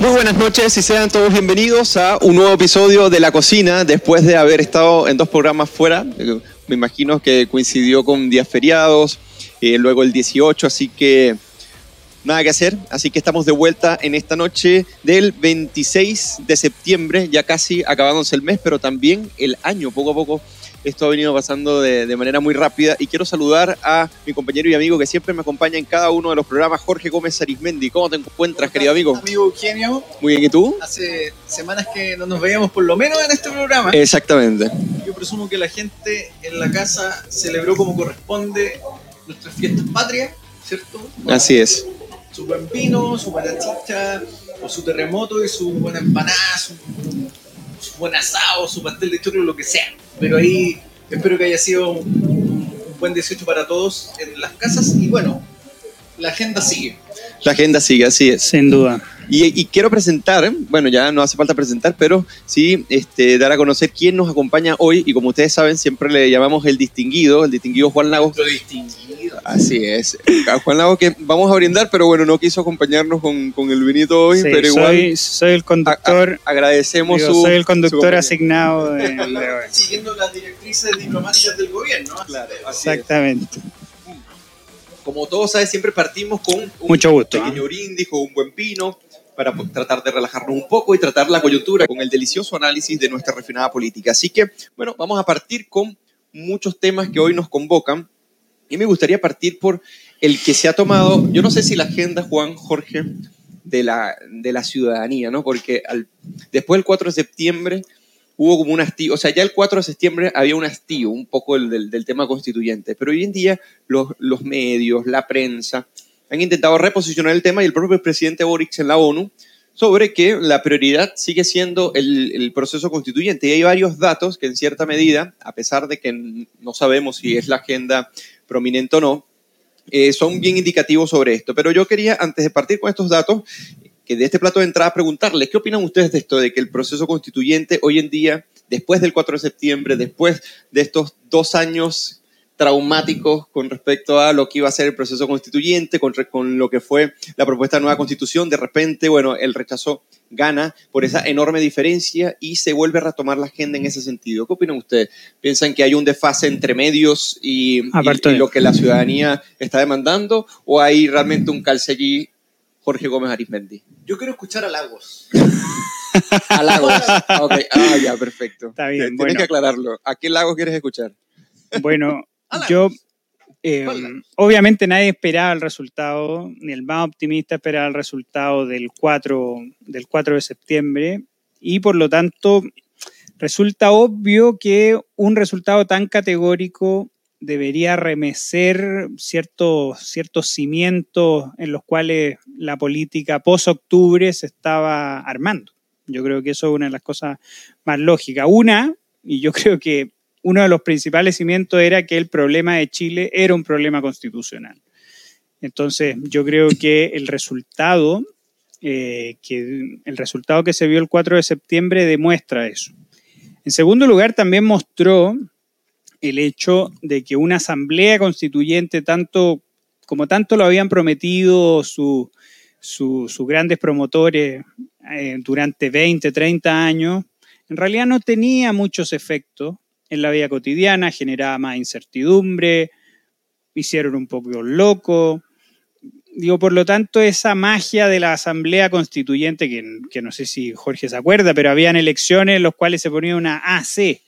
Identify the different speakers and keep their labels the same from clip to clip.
Speaker 1: Muy buenas noches y sean todos bienvenidos a un nuevo episodio de La Cocina después de haber estado en dos programas fuera. Me imagino que coincidió con días feriados, eh, luego el 18, así que nada que hacer. Así que estamos de vuelta en esta noche del 26 de septiembre, ya casi acabándose el mes, pero también el año, poco a poco esto ha venido pasando de, manera muy rápida y quiero saludar a mi compañero y amigo que siempre me acompaña en cada uno de los programas, Jorge Gómez Arismendi. ¿Cómo te encuentras, querido amigo?
Speaker 2: Amigo Eugenio.
Speaker 1: Muy bien, ¿y tú?
Speaker 2: Hace semanas que no nos veíamos por lo menos en este programa.
Speaker 1: Exactamente.
Speaker 2: Yo presumo que la gente en la casa celebró como corresponde nuestras fiestas patrias, ¿cierto?
Speaker 1: Así es.
Speaker 2: Su buen vino, su buena chicha, o su terremoto y su buena empanada, su, su buen asado, su pastel de choclo, lo que sea. Pero ahí espero que haya sido un, buen 18 para todos en las casas y bueno, la agenda sigue.
Speaker 1: La agenda sigue, así es.
Speaker 3: Sin duda.
Speaker 1: Y, quiero presentar, bueno, ya no hace falta presentar, pero sí este, dar a conocer quién nos acompaña hoy. Y como ustedes saben, siempre le llamamos el distinguido, el distinguido Juan Lagos.
Speaker 2: Lo distinguido.
Speaker 1: Así es. Juan Lagos que vamos a brindar, pero bueno, no quiso acompañarnos con, con el vinito hoy, pero igual.
Speaker 3: Soy, el conductor.
Speaker 1: agradecemos su.
Speaker 3: Soy el conductor asignado de,
Speaker 2: Siguiendo las directrices diplomáticas del gobierno.
Speaker 1: Claro,
Speaker 3: Exactamente
Speaker 1: como todos saben, siempre partimos con un
Speaker 3: Mucho gusto,
Speaker 1: pequeño brindis o un buen pino para tratar de relajarnos un poco y tratar la coyuntura con el delicioso análisis de nuestra refinada política. Así que, bueno, vamos a partir con muchos temas que hoy nos convocan. Y me gustaría partir por el que se ha tomado, yo no sé si la agenda, Juan, Jorge, de la, de la ciudadanía, ¿no? Porque al, después del 4 de septiembre hubo como un hastío, o sea, ya el 4 de septiembre había un hastío un poco del, del, tema constituyente, pero hoy en día los, los medios, la prensa, han intentado reposicionar el tema y el propio presidente Boric en la ONU sobre que la prioridad sigue siendo el, proceso constituyente. Y hay varios datos que en cierta medida, a pesar de que no sabemos si es la agenda prominente o no, eh, son bien indicativos sobre esto. Pero yo quería, antes de partir con estos datos, que de este plato de entrada preguntarles, ¿qué opinan ustedes de esto, de que el proceso constituyente hoy en día, después del 4 de septiembre, después de estos dos años traumáticos con respecto a lo que iba a ser el proceso constituyente, con, con, lo que fue la propuesta de nueva constitución. De repente, bueno, el rechazo gana por esa enorme diferencia y se vuelve a retomar la agenda en ese sentido. ¿Qué opinan ustedes? ¿Piensan que hay un desfase entre medios y, lo que la ciudadanía está demandando? ¿O hay realmente un calce allí, Jorge Gómez Arismendi?
Speaker 2: Yo quiero escuchar a Lagos.
Speaker 1: a Lagos. Okay. Ah, ya, perfecto.
Speaker 3: Está bien.
Speaker 1: Tienes que aclararlo. ¿A qué Lagos quieres escuchar?
Speaker 3: Bueno, yo, eh, obviamente nadie esperaba el resultado, ni el más optimista esperaba el resultado del 4, del 4 de septiembre y por lo tanto resulta obvio que un resultado tan categórico debería remecer ciertos, ciertos cimientos en los cuales la política post-octubre se estaba armando. Yo creo que eso es una de las cosas más lógicas. Una, y yo creo que uno de los principales cimientos era que el problema de Chile era un problema constitucional. Entonces, yo creo que el resultado, eh, que el resultado que se vio el 4 de septiembre demuestra eso. En segundo lugar, también mostró el hecho de que una asamblea constituyente, tanto como tanto lo habían prometido sus grandes promotores eh, durante 20, 30 años, en realidad no tenía muchos efectos en la vida cotidiana, generaba más incertidumbre, hicieron un poco loco. Digo, por lo tanto, esa magia de la Asamblea Constituyente, que, no sé si Jorge se acuerda, pero habían elecciones en las cuales se ponía una AC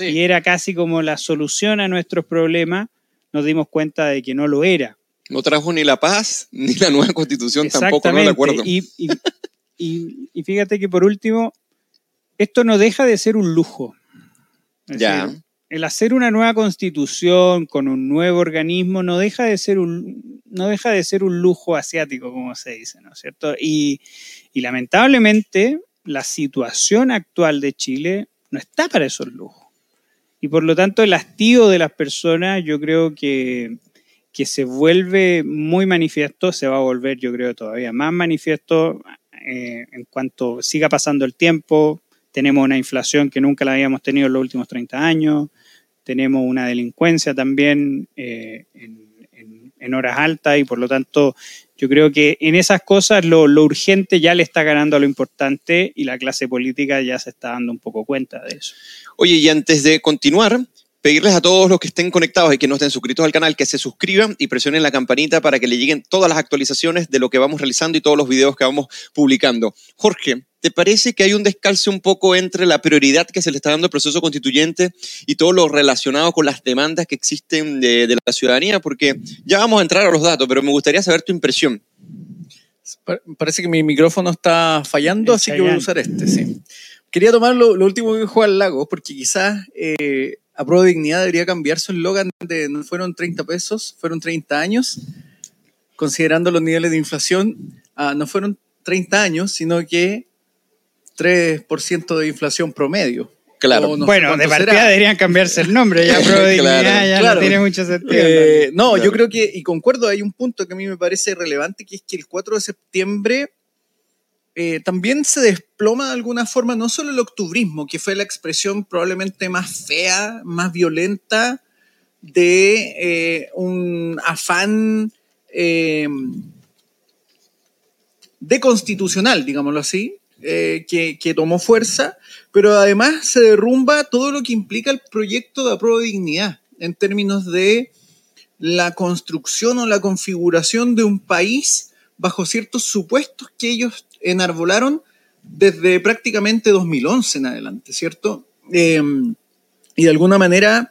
Speaker 3: y era casi como la solución a nuestros problemas, nos dimos cuenta de que no lo era.
Speaker 1: No trajo ni la paz, ni la nueva constitución tampoco, no de acuerdo.
Speaker 3: Y, y, fíjate que por último, esto no deja de ser un lujo
Speaker 1: ya.
Speaker 3: el hacer una nueva constitución con un nuevo organismo no deja de ser un, no deja de ser un lujo asiático, como se dice, ¿no es cierto? Y, lamentablemente la situación actual de Chile no está para esos lujos. Y por lo tanto el hastío de las personas yo creo que, que se vuelve muy manifiesto, se va a volver yo creo todavía más manifiesto eh, en cuanto siga pasando el tiempo, tenemos una inflación que nunca la habíamos tenido en los últimos 30 años, tenemos una delincuencia también eh, en, horas altas y por lo tanto Yo creo que en esas cosas lo, lo, urgente ya le está ganando a lo importante y la clase política ya se está dando un poco cuenta de eso.
Speaker 1: Oye, y antes de continuar, pedirles a todos los que estén conectados y que no estén suscritos al canal que se suscriban y presionen la campanita para que le lleguen todas las actualizaciones de lo que vamos realizando y todos los videos que vamos publicando. Jorge, ¿te parece que hay un descalce un poco entre la prioridad que se le está dando al proceso constituyente y todo lo relacionado con las demandas que existen de, de la ciudadanía? Porque ya vamos a entrar a los datos, pero me gustaría saber tu impresión.
Speaker 2: Parece que mi micrófono está fallando, así que voy a usar este, sí. Quería tomar lo, lo último que dijo al lago, porque quizás eh, a prueba de dignidad debería cambiar su eslogan de no fueron 30 pesos, fueron 30 años, considerando los niveles de inflación, uh, no fueron 30 años, sino que 3% de inflación promedio.
Speaker 1: Claro.
Speaker 3: No bueno, de partida será. deberían cambiarse el nombre, ya prueba de dignidad claro, ya claro. no tiene mucho sentido.
Speaker 2: Eh, no, claro. yo creo que, y concuerdo, hay un punto que a mí me parece relevante, que es que el 4 de septiembre eh, también se desploma de alguna forma no solo el octubrismo, que fue la expresión probablemente más fea, más violenta de eh, un afán eh, deconstitucional, digámoslo así, eh, que, que, tomó fuerza, pero además se derrumba todo lo que implica el proyecto de apruebo dignidad en términos de la construcción o la configuración de un país bajo ciertos supuestos que ellos enarbolaron desde prácticamente 2011 en adelante, ¿cierto? Eh, y de alguna manera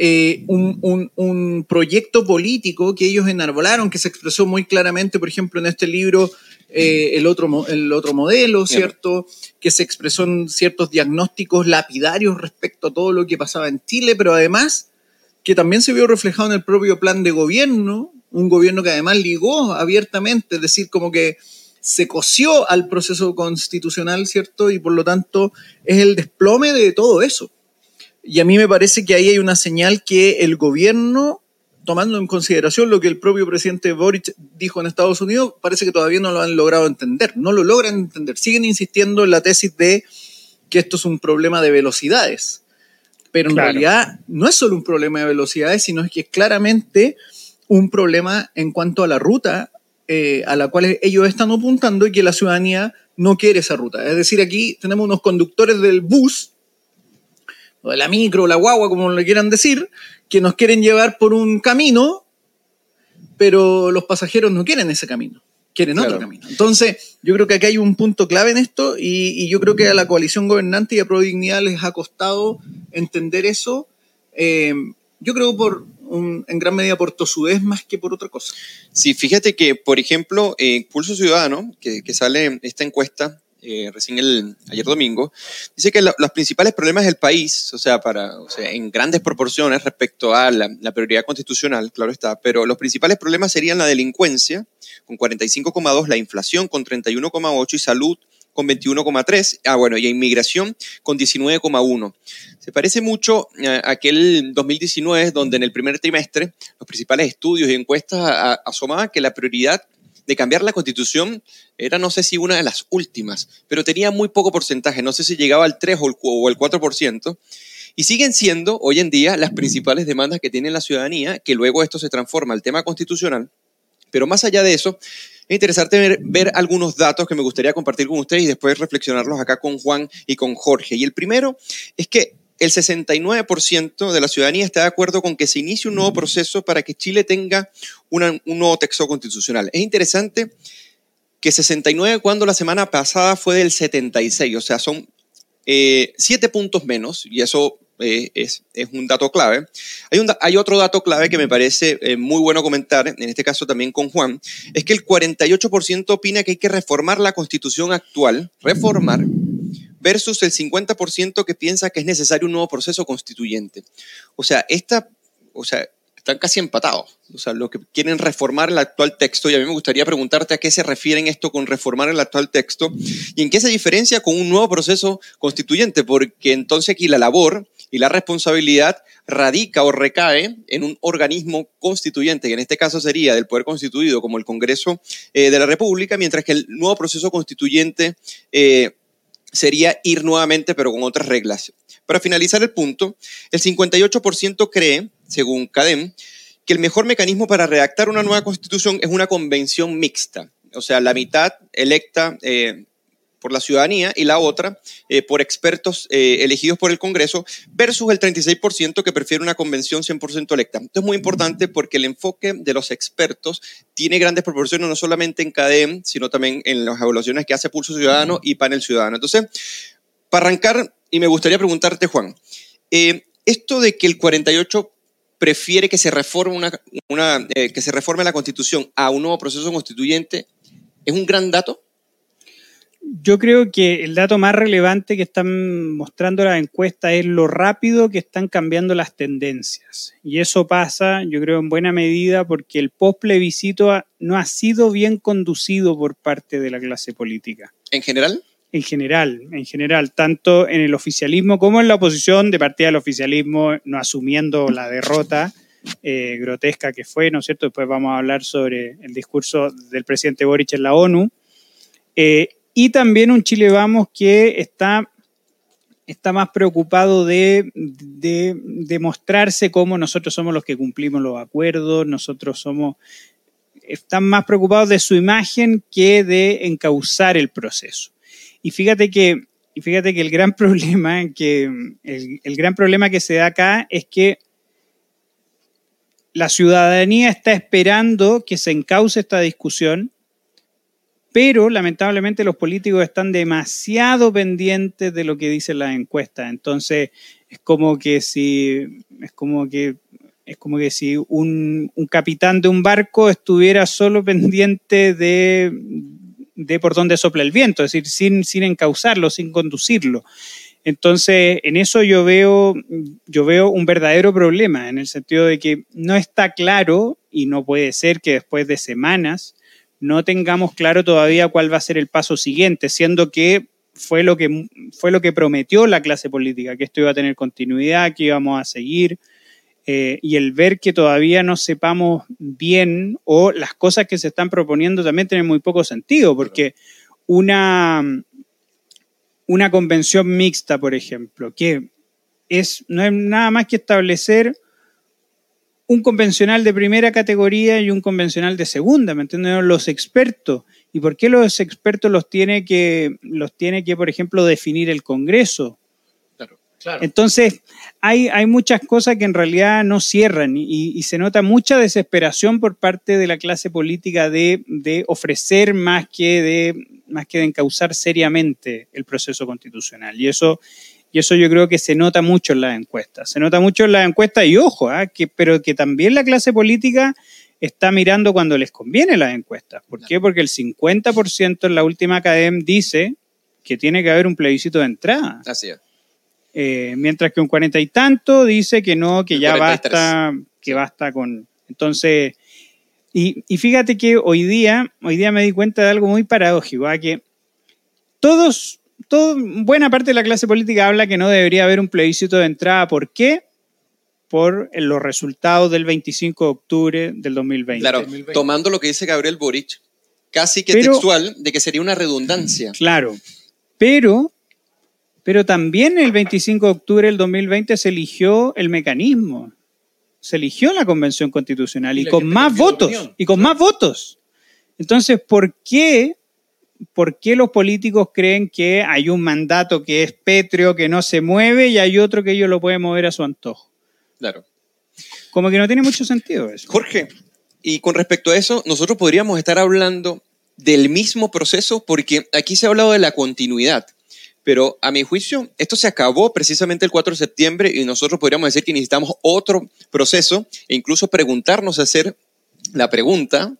Speaker 2: eh, un, un, un, proyecto político que ellos enarbolaron, que se expresó muy claramente, por ejemplo, en este libro, eh, el, otro, el otro modelo, ¿cierto? Que se expresó en ciertos diagnósticos lapidarios respecto a todo lo que pasaba en Chile, pero además que también se vio reflejado en el propio plan de gobierno, un gobierno que además ligó abiertamente, es decir, como que se coció al proceso constitucional, ¿cierto? Y por lo tanto es el desplome de todo eso. Y a mí me parece que ahí hay una señal que el gobierno, tomando en consideración lo que el propio presidente Boric dijo en Estados Unidos, parece que todavía no lo han logrado entender, no lo logran entender. Siguen insistiendo en la tesis de que esto es un problema de velocidades. Pero en claro. realidad no es solo un problema de velocidades, sino que es claramente un problema en cuanto a la ruta eh, a la cual ellos están apuntando y que la ciudadanía no quiere esa ruta. Es decir, aquí tenemos unos conductores del bus, o de la micro, la guagua, como le quieran decir, que nos quieren llevar por un camino, pero los pasajeros no quieren ese camino, quieren claro. otro camino. Entonces, yo creo que aquí hay un punto clave en esto y, y yo creo que a la coalición gobernante y a Pro Dignidad les ha costado entender eso. Eh, yo creo por un, en gran medida por tosudez más que por otra cosa.
Speaker 1: Sí, fíjate que, por ejemplo, eh, Pulso Ciudadano, que, que, sale esta encuesta eh, recién el, ayer domingo, dice que la, los principales problemas del país, o sea, para, o sea, en grandes proporciones respecto a la, la prioridad constitucional, claro está, pero los principales problemas serían la delincuencia, con 45,2, la inflación con 31,8 y salud con 21,3. Ah, bueno, y a inmigración con 19,1. Se parece mucho a aquel 2019, donde en el primer trimestre los principales estudios y encuestas asomaban que la prioridad de cambiar la constitución era no sé si una de las últimas, pero tenía muy poco porcentaje, no sé si llegaba al 3 o el 4%. Y siguen siendo hoy en día las principales demandas que tiene la ciudadanía, que luego esto se transforma al tema constitucional. Pero más allá de eso, es interesante ver, algunos datos que me gustaría compartir con ustedes y después reflexionarlos acá con Juan y con Jorge. Y el primero es que el 69% de la ciudadanía está de acuerdo con que se inicie un nuevo proceso para que Chile tenga un nuevo texto constitucional. Es interesante que 69 cuando la semana pasada fue del 76, o sea, son eh, siete puntos menos, y eso eh, es, es, un dato clave. Hay, un, hay, otro dato clave que me parece eh, muy bueno comentar, en este caso también con Juan, es que el 48% opina que hay que reformar la constitución actual, reformar, versus el 50% que piensa que es necesario un nuevo proceso constituyente. O sea, esta, o sea, están casi empatados. O sea, lo que quieren reformar el actual texto, y a mí me gustaría preguntarte a qué se refieren esto con reformar el actual texto y en qué se diferencia con un nuevo proceso constituyente, porque entonces aquí la labor y la responsabilidad radica o recae en un organismo constituyente, que en este caso sería del poder constituido como el Congreso eh, de la República, mientras que el nuevo proceso constituyente eh, sería ir nuevamente, pero con otras reglas. Para finalizar el punto, el 58% cree, según CADEM, que el mejor mecanismo para redactar una nueva constitución es una convención mixta, o sea, la mitad electa eh, por la ciudadanía y la otra eh, por expertos eh, elegidos por el Congreso versus el 36% que prefiere una convención 100% electa. Esto es muy importante porque el enfoque de los expertos tiene grandes proporciones no solamente en CADEM, sino también en las evaluaciones que hace Pulso Ciudadano y Panel Ciudadano. Entonces, para arrancar, y me gustaría preguntarte, Juan, esto de que el 48 prefiere que se reforme una, una que se reforme la Constitución a un nuevo proceso constituyente, ¿es un gran dato?
Speaker 3: Yo creo que el dato más relevante que están mostrando las encuestas es lo rápido que están cambiando las tendencias. Y eso pasa, yo creo, en buena medida porque el post plebiscito no ha sido bien conducido por parte de la clase política.
Speaker 1: ¿En general?
Speaker 3: En general, en general, tanto en el oficialismo como en la oposición, de partida del oficialismo, no asumiendo la derrota eh, grotesca que fue, ¿no es cierto? Después vamos a hablar sobre el discurso del presidente Boric en la ONU. Eh, y también un Chile Vamos que está, está más preocupado de, de, mostrarse como nosotros somos los que cumplimos los acuerdos, nosotros somos, están más preocupados de su imagen que de encauzar el proceso. Y fíjate que, y fíjate que el gran problema que, el, el gran problema que se da acá es que la ciudadanía está esperando que se encauce esta discusión pero lamentablemente los políticos están demasiado pendientes de lo que dicen las encuestas. Entonces, es como que si, es como que, es como que si un, capitán de un barco estuviera solo pendiente de, de, por dónde sopla el viento, es decir, sin, sin encauzarlo, sin conducirlo. Entonces, en eso yo veo, yo veo un verdadero problema, en el sentido de que no está claro y no puede ser que después de semanas no tengamos claro todavía cuál va a ser el paso siguiente, siendo que fue lo que, fue lo que prometió la clase política, que esto iba a tener continuidad, que íbamos a seguir, eh, y el ver que todavía no sepamos bien o las cosas que se están proponiendo también tienen muy poco sentido, porque una, una convención mixta, por ejemplo, que es, no es nada más que establecer un convencional de primera categoría y un convencional de segunda, ¿me entienden? Los expertos. ¿Y por qué los expertos los tiene que, los tiene que por ejemplo, definir el Congreso? Claro. Entonces, hay, hay muchas cosas que en realidad no cierran y, se nota mucha desesperación por parte de la clase política de, de ofrecer más que de, más que de encauzar seriamente el proceso constitucional. Y eso y eso yo creo que se nota mucho en las encuestas. Se nota mucho en las encuestas y ojo, ¿ah? que, pero que también la clase política está mirando cuando les conviene las encuestas. ¿Por qué? Porque el 50% en la última academia dice que tiene que haber un plebiscito de entrada.
Speaker 1: Así es.
Speaker 3: Eh, mientras que un cuarenta y tanto dice que no, que ya basta, que basta con. Entonces, y, y, fíjate que hoy día, hoy día me di cuenta de algo muy paradójico, ¿ah? que todos buena parte de la clase política habla que no debería haber un plebiscito de entrada. ¿Por qué? Por los resultados del 25 de octubre del 2020.
Speaker 1: Claro, tomando lo que dice Gabriel Boric, casi que textual, de que sería una redundancia.
Speaker 3: Claro, pero, pero también el 25 de octubre del 2020 se eligió el mecanismo, se eligió la convención constitucional y, con más votos, y con más votos. Entonces, ¿por qué ¿por qué los políticos creen que hay un mandato que es pétreo, que no se mueve, y hay otro que ellos lo pueden mover a su antojo?
Speaker 1: Claro.
Speaker 3: Como que no tiene mucho sentido eso.
Speaker 1: Jorge, y con respecto a eso, nosotros podríamos estar hablando del mismo proceso, porque aquí se ha hablado de la continuidad. Pero a mi juicio, esto se acabó precisamente el 4 de septiembre y nosotros podríamos decir que necesitamos otro proceso e incluso preguntarnos, hacer la pregunta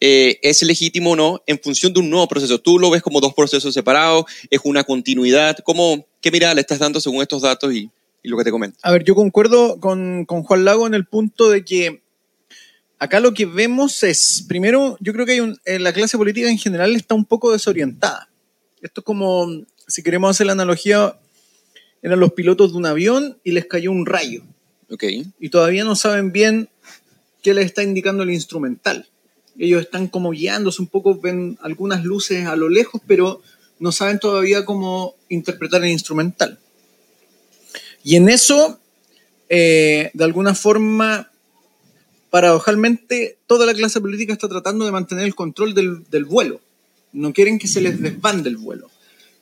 Speaker 1: eh, es legítimo o no en función de un nuevo proceso. Tú lo ves como dos procesos separados, es una continuidad. ¿Cómo, ¿Qué mirada le estás dando según estos datos y, lo que te comento?
Speaker 2: A ver, yo concuerdo con, Juan Lago en el punto de que acá lo que vemos es, primero, yo creo que hay un, la clase política en general está un poco desorientada. Esto es como, si queremos hacer la analogía, eran los pilotos de un avión y les cayó un rayo.
Speaker 1: Okay.
Speaker 2: Y todavía no saben bien qué les está indicando el instrumental ellos están como guiándose un poco, ven algunas luces a lo lejos, pero no saben todavía cómo interpretar el instrumental. Y en eso, eh, de alguna forma, paradojalmente toda la clase política está tratando de mantener el control del, del vuelo. No quieren que se les desbande el vuelo.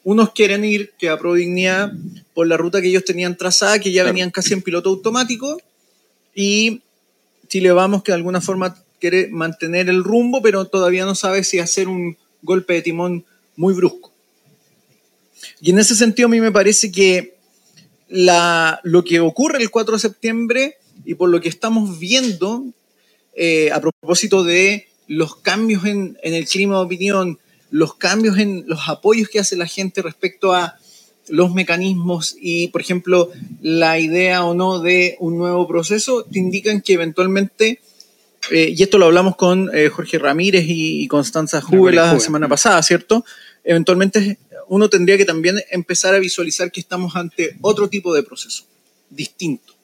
Speaker 2: Unos quieren ir, que a Prodignidad, por la ruta que ellos tenían trazada, que ya venían casi en piloto automático, y Chile Vamos, que de alguna forma quiere mantener el rumbo, pero todavía no sabe si hacer un golpe de timón muy brusco. Y en ese sentido a mí me parece que la, lo que ocurre el 4 de septiembre y por lo que estamos viendo eh, a propósito de los cambios en, en, el clima de opinión, los cambios en los apoyos que hace la gente respecto a los mecanismos y, por ejemplo, la idea o no de un nuevo proceso, te indican que eventualmente, eh, y esto lo hablamos con eh, Jorge Ramírez y, y Constanza Juve la semana pasada, ¿cierto? Eventualmente uno tendría que también empezar a visualizar que estamos ante otro tipo de proceso, distinto,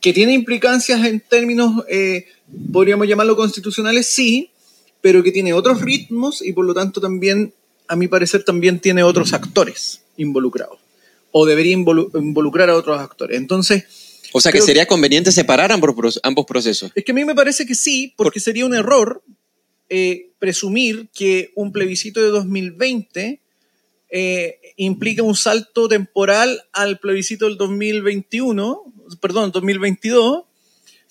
Speaker 2: que tiene implicancias en términos, eh, podríamos llamarlo constitucionales, sí, pero que tiene otros ritmos y por lo tanto también, a mi parecer, también tiene otros actores involucrados o debería involucrar a otros actores. Entonces...
Speaker 1: O sea que sería conveniente separar ambos, ambos procesos.
Speaker 2: Es que a mí me parece que sí, porque sería un error eh, presumir que un plebiscito de 2020 eh, implica un salto temporal al plebiscito del 2021, perdón, 2022,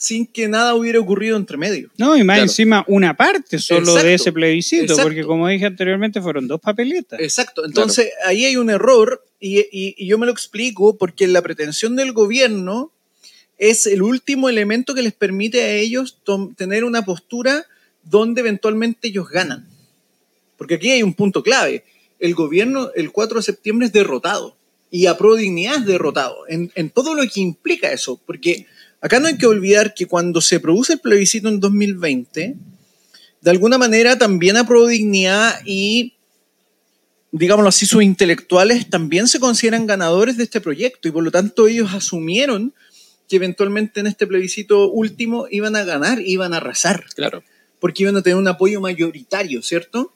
Speaker 2: sin que nada hubiera ocurrido entre medio.
Speaker 3: No, y más encima una parte solo de ese plebiscito, porque como dije anteriormente fueron dos papeletas.
Speaker 2: Exacto, entonces ahí hay un error y, y, yo me lo explico porque la pretensión del gobierno es el último elemento que les permite a ellos tener una postura donde eventualmente ellos ganan. Porque aquí hay un punto clave. El gobierno el 4 de septiembre es derrotado y a pro dignidad es derrotado en, en todo lo que implica eso. Porque Acá no hay que olvidar que cuando se produce el plebiscito en 2020, de alguna manera también a Dignidad y, digámoslo así, sus intelectuales también se consideran ganadores de este proyecto y por lo tanto ellos asumieron que eventualmente en este plebiscito último iban a ganar, iban a arrasar.
Speaker 1: Claro.
Speaker 2: Porque iban a tener un apoyo mayoritario, ¿cierto?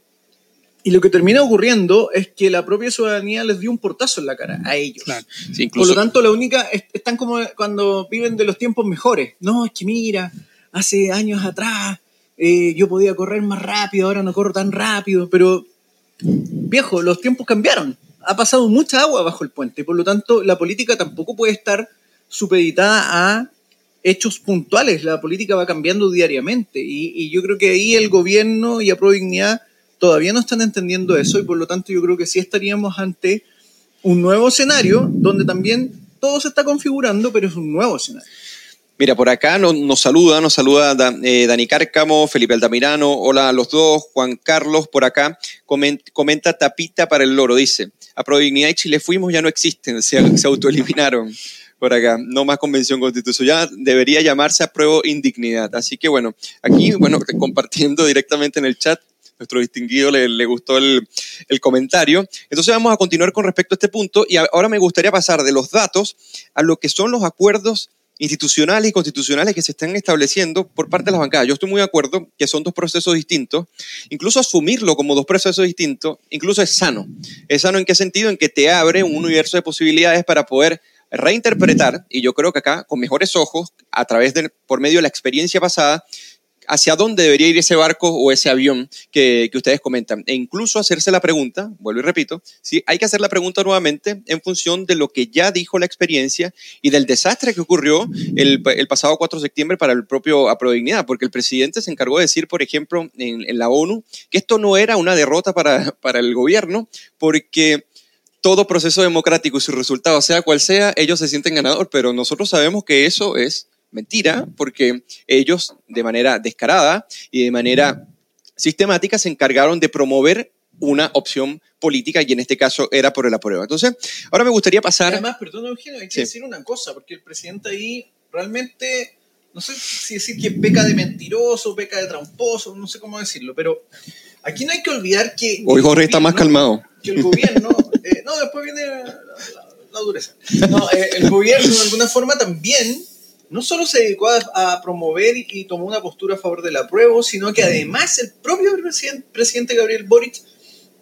Speaker 2: Y lo que termina ocurriendo es que la propia ciudadanía les dio un portazo en la cara a ellos. Por lo tanto, la única, están como cuando viven de los tiempos mejores. No, es que mira, hace años atrás eh, yo podía correr más rápido, ahora no corro tan rápido, pero viejo, los tiempos cambiaron. Ha pasado mucha agua bajo el puente, por lo tanto, la política tampoco puede estar supeditada a hechos puntuales. La política va cambiando diariamente y, y yo creo que ahí el gobierno y a Prodignidad todavía no están entendiendo eso y por lo tanto yo creo que sí estaríamos ante un nuevo escenario donde también todo se está configurando, pero es un nuevo escenario.
Speaker 1: Mira, por acá nos, saluda, nos saluda eh, Dani Cárcamo, Felipe Altamirano, hola a los dos, Juan Carlos por acá, comenta, tapita para el loro, dice, a Prodignidad y Chile fuimos ya no existen, se, se autoeliminaron por acá, no más convención constitucional, debería llamarse a prueba indignidad. Así que bueno, aquí, bueno, compartiendo directamente en el chat, nuestro distinguido le, gustó el, comentario. Entonces vamos a continuar con respecto a este punto y ahora me gustaría pasar de los datos a lo que son los acuerdos institucionales y constitucionales que se están estableciendo por parte de las bancadas. Yo estoy muy de acuerdo que son dos procesos distintos. Incluso asumirlo como dos procesos distintos, incluso es sano. ¿Es sano en qué sentido? En que te abre un universo de posibilidades para poder reinterpretar, y yo creo que acá, con mejores ojos, a través de, por medio de la experiencia pasada, hacia dónde debería ir ese barco o ese avión que, ustedes comentan. E incluso hacerse la pregunta, vuelvo y repito, si hay que hacer la pregunta nuevamente en función de lo que ya dijo la experiencia y del desastre que ocurrió el, pasado 4 de septiembre para el propio Aprodignidad, porque el presidente se encargó de decir, por ejemplo, en, la ONU, que esto no era una derrota para, para el gobierno, porque todo proceso democrático y su resultado, sea cual sea, ellos se sienten ganador, pero nosotros sabemos que eso es mentira, porque ellos de manera descarada y de manera sistemática se encargaron de promover una opción política y en este caso era por el apruebo. Entonces, ahora me gustaría pasar...
Speaker 2: Además, perdón, Eugenio, hay que decir una cosa, porque el presidente ahí realmente, no sé si decir que peca de mentiroso, peca de tramposo, no sé cómo decirlo, pero aquí no hay que olvidar que...
Speaker 1: Hoy Jorge está más calmado.
Speaker 2: Que el gobierno... Eh, no, después viene la, dureza. No, eh, el gobierno de alguna forma también no solo se dedicó a, promover y, tomó una postura a favor del apruebo, sino que además el propio presidente, Gabriel Boric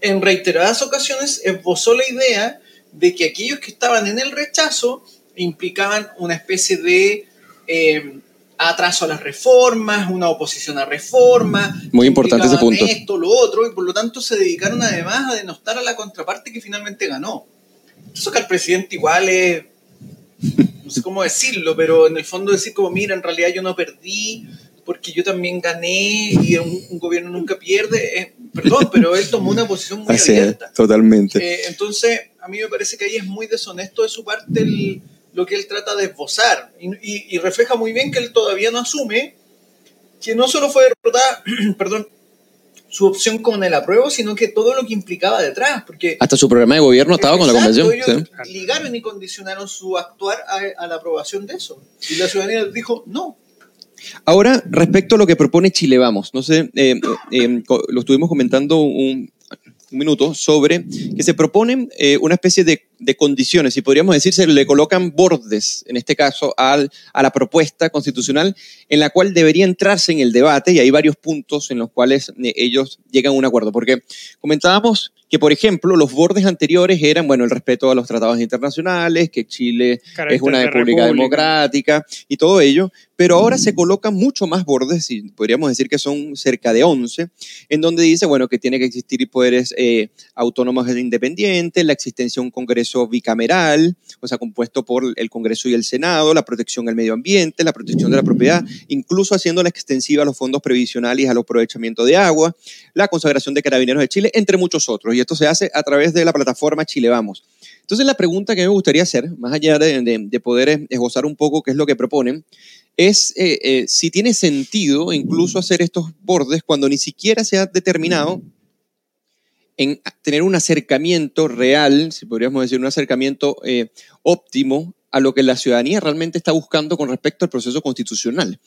Speaker 2: en reiteradas ocasiones esbozó la idea de que aquellos que estaban en el rechazo implicaban una especie de, eh, atraso a las reformas, una oposición a reformas.
Speaker 1: Muy importante ese punto.
Speaker 2: Esto, lo otro, y por lo tanto se dedicaron además a denostar a la contraparte que finalmente ganó. Eso que al presidente igual es, no sé cómo decirlo, pero en el fondo decir como, mira, en realidad yo no perdí porque yo también gané y un, gobierno nunca pierde. perdón, pero él tomó una posición muy abierta.
Speaker 1: totalmente.
Speaker 2: Eh, entonces, a mí me parece que ahí es muy deshonesto de su parte el lo que él trata de esbozar y, refleja muy bien que él todavía no asume que no solo fue derrotada, perdón, su opción con el apruebo, sino que todo lo que implicaba detrás. Porque
Speaker 1: Hasta su programa de gobierno estaba con la convención.
Speaker 2: Ellos ligaron y condicionaron su actuar a, la aprobación de eso. Y la ciudadanía dijo no.
Speaker 1: Ahora, respecto a lo que propone Chile Vamos, no sé, eh, eh, eh, lo estuvimos comentando un, un minuto sobre que se proponen eh, una especie de, condiciones, y podríamos decir, se le colocan bordes, en este caso, al, a la propuesta constitucional en la cual debería entrarse en el debate, y hay varios puntos en los cuales eh, ellos llegan a un acuerdo, porque comentábamos que, por ejemplo, los bordes anteriores eran, bueno, el respeto a los tratados internacionales, que Chile es una república, democrática y todo ello, pero ahora se colocan mucho más bordes, y podríamos decir que son cerca de 11, en donde dice, bueno, que tiene que existir poderes eh, autónomos e independientes, la existencia de un Congreso bicameral, o sea, compuesto por el Congreso y el Senado, la protección del medio ambiente, la protección de la propiedad, incluso haciéndola extensiva a los fondos previsionales y al aprovechamiento de agua, la consagración de carabineros de Chile, entre muchos otros esto se hace a través de la plataforma Chile Vamos. Entonces la pregunta que me gustaría hacer, más allá de, poder esbozar un poco qué es lo que proponen, es eh, eh, si tiene sentido incluso hacer estos bordes cuando ni siquiera se ha determinado en tener un acercamiento real, si podríamos decir, un acercamiento eh, óptimo a lo que la ciudadanía realmente está buscando con respecto al proceso constitucional.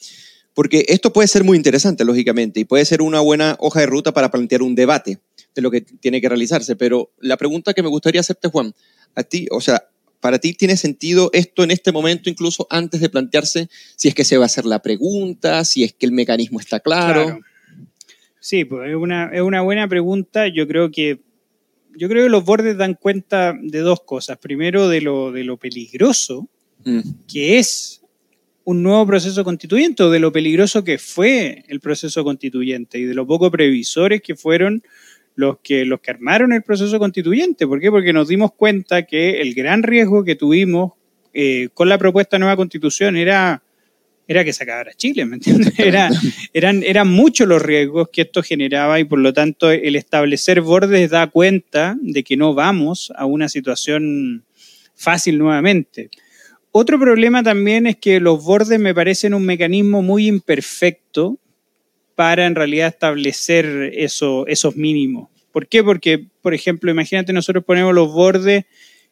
Speaker 1: Porque esto puede ser muy interesante, lógicamente, y puede ser una buena hoja de ruta para plantear un debate de lo que tiene que realizarse. Pero la pregunta que me gustaría hacerte, Juan, a ti, o sea, ¿para ti tiene sentido esto en este momento, incluso antes de plantearse si es que se va a hacer la pregunta, si es que el mecanismo está claro?
Speaker 3: Sí, pues es una, es una buena pregunta. Yo creo que yo creo que los bordes dan cuenta de dos cosas. Primero, de lo, de lo peligroso mm. que es un nuevo proceso constituyente, o de lo peligroso que fue el proceso constituyente y de lo poco previsores que fueron los que, los que armaron el proceso constituyente. ¿Por qué? Porque nos dimos cuenta que el gran riesgo que tuvimos eh, con la propuesta de nueva constitución era, era que se acabara Chile, ¿me entiendes? Era, eran, eran muchos los riesgos que esto generaba y por lo tanto el establecer bordes da cuenta de que no vamos a una situación fácil nuevamente. Otro problema también es que los bordes me parecen un mecanismo muy imperfecto para en realidad establecer eso, esos mínimos. ¿Por qué? Porque, por ejemplo, imagínate, nosotros ponemos los bordes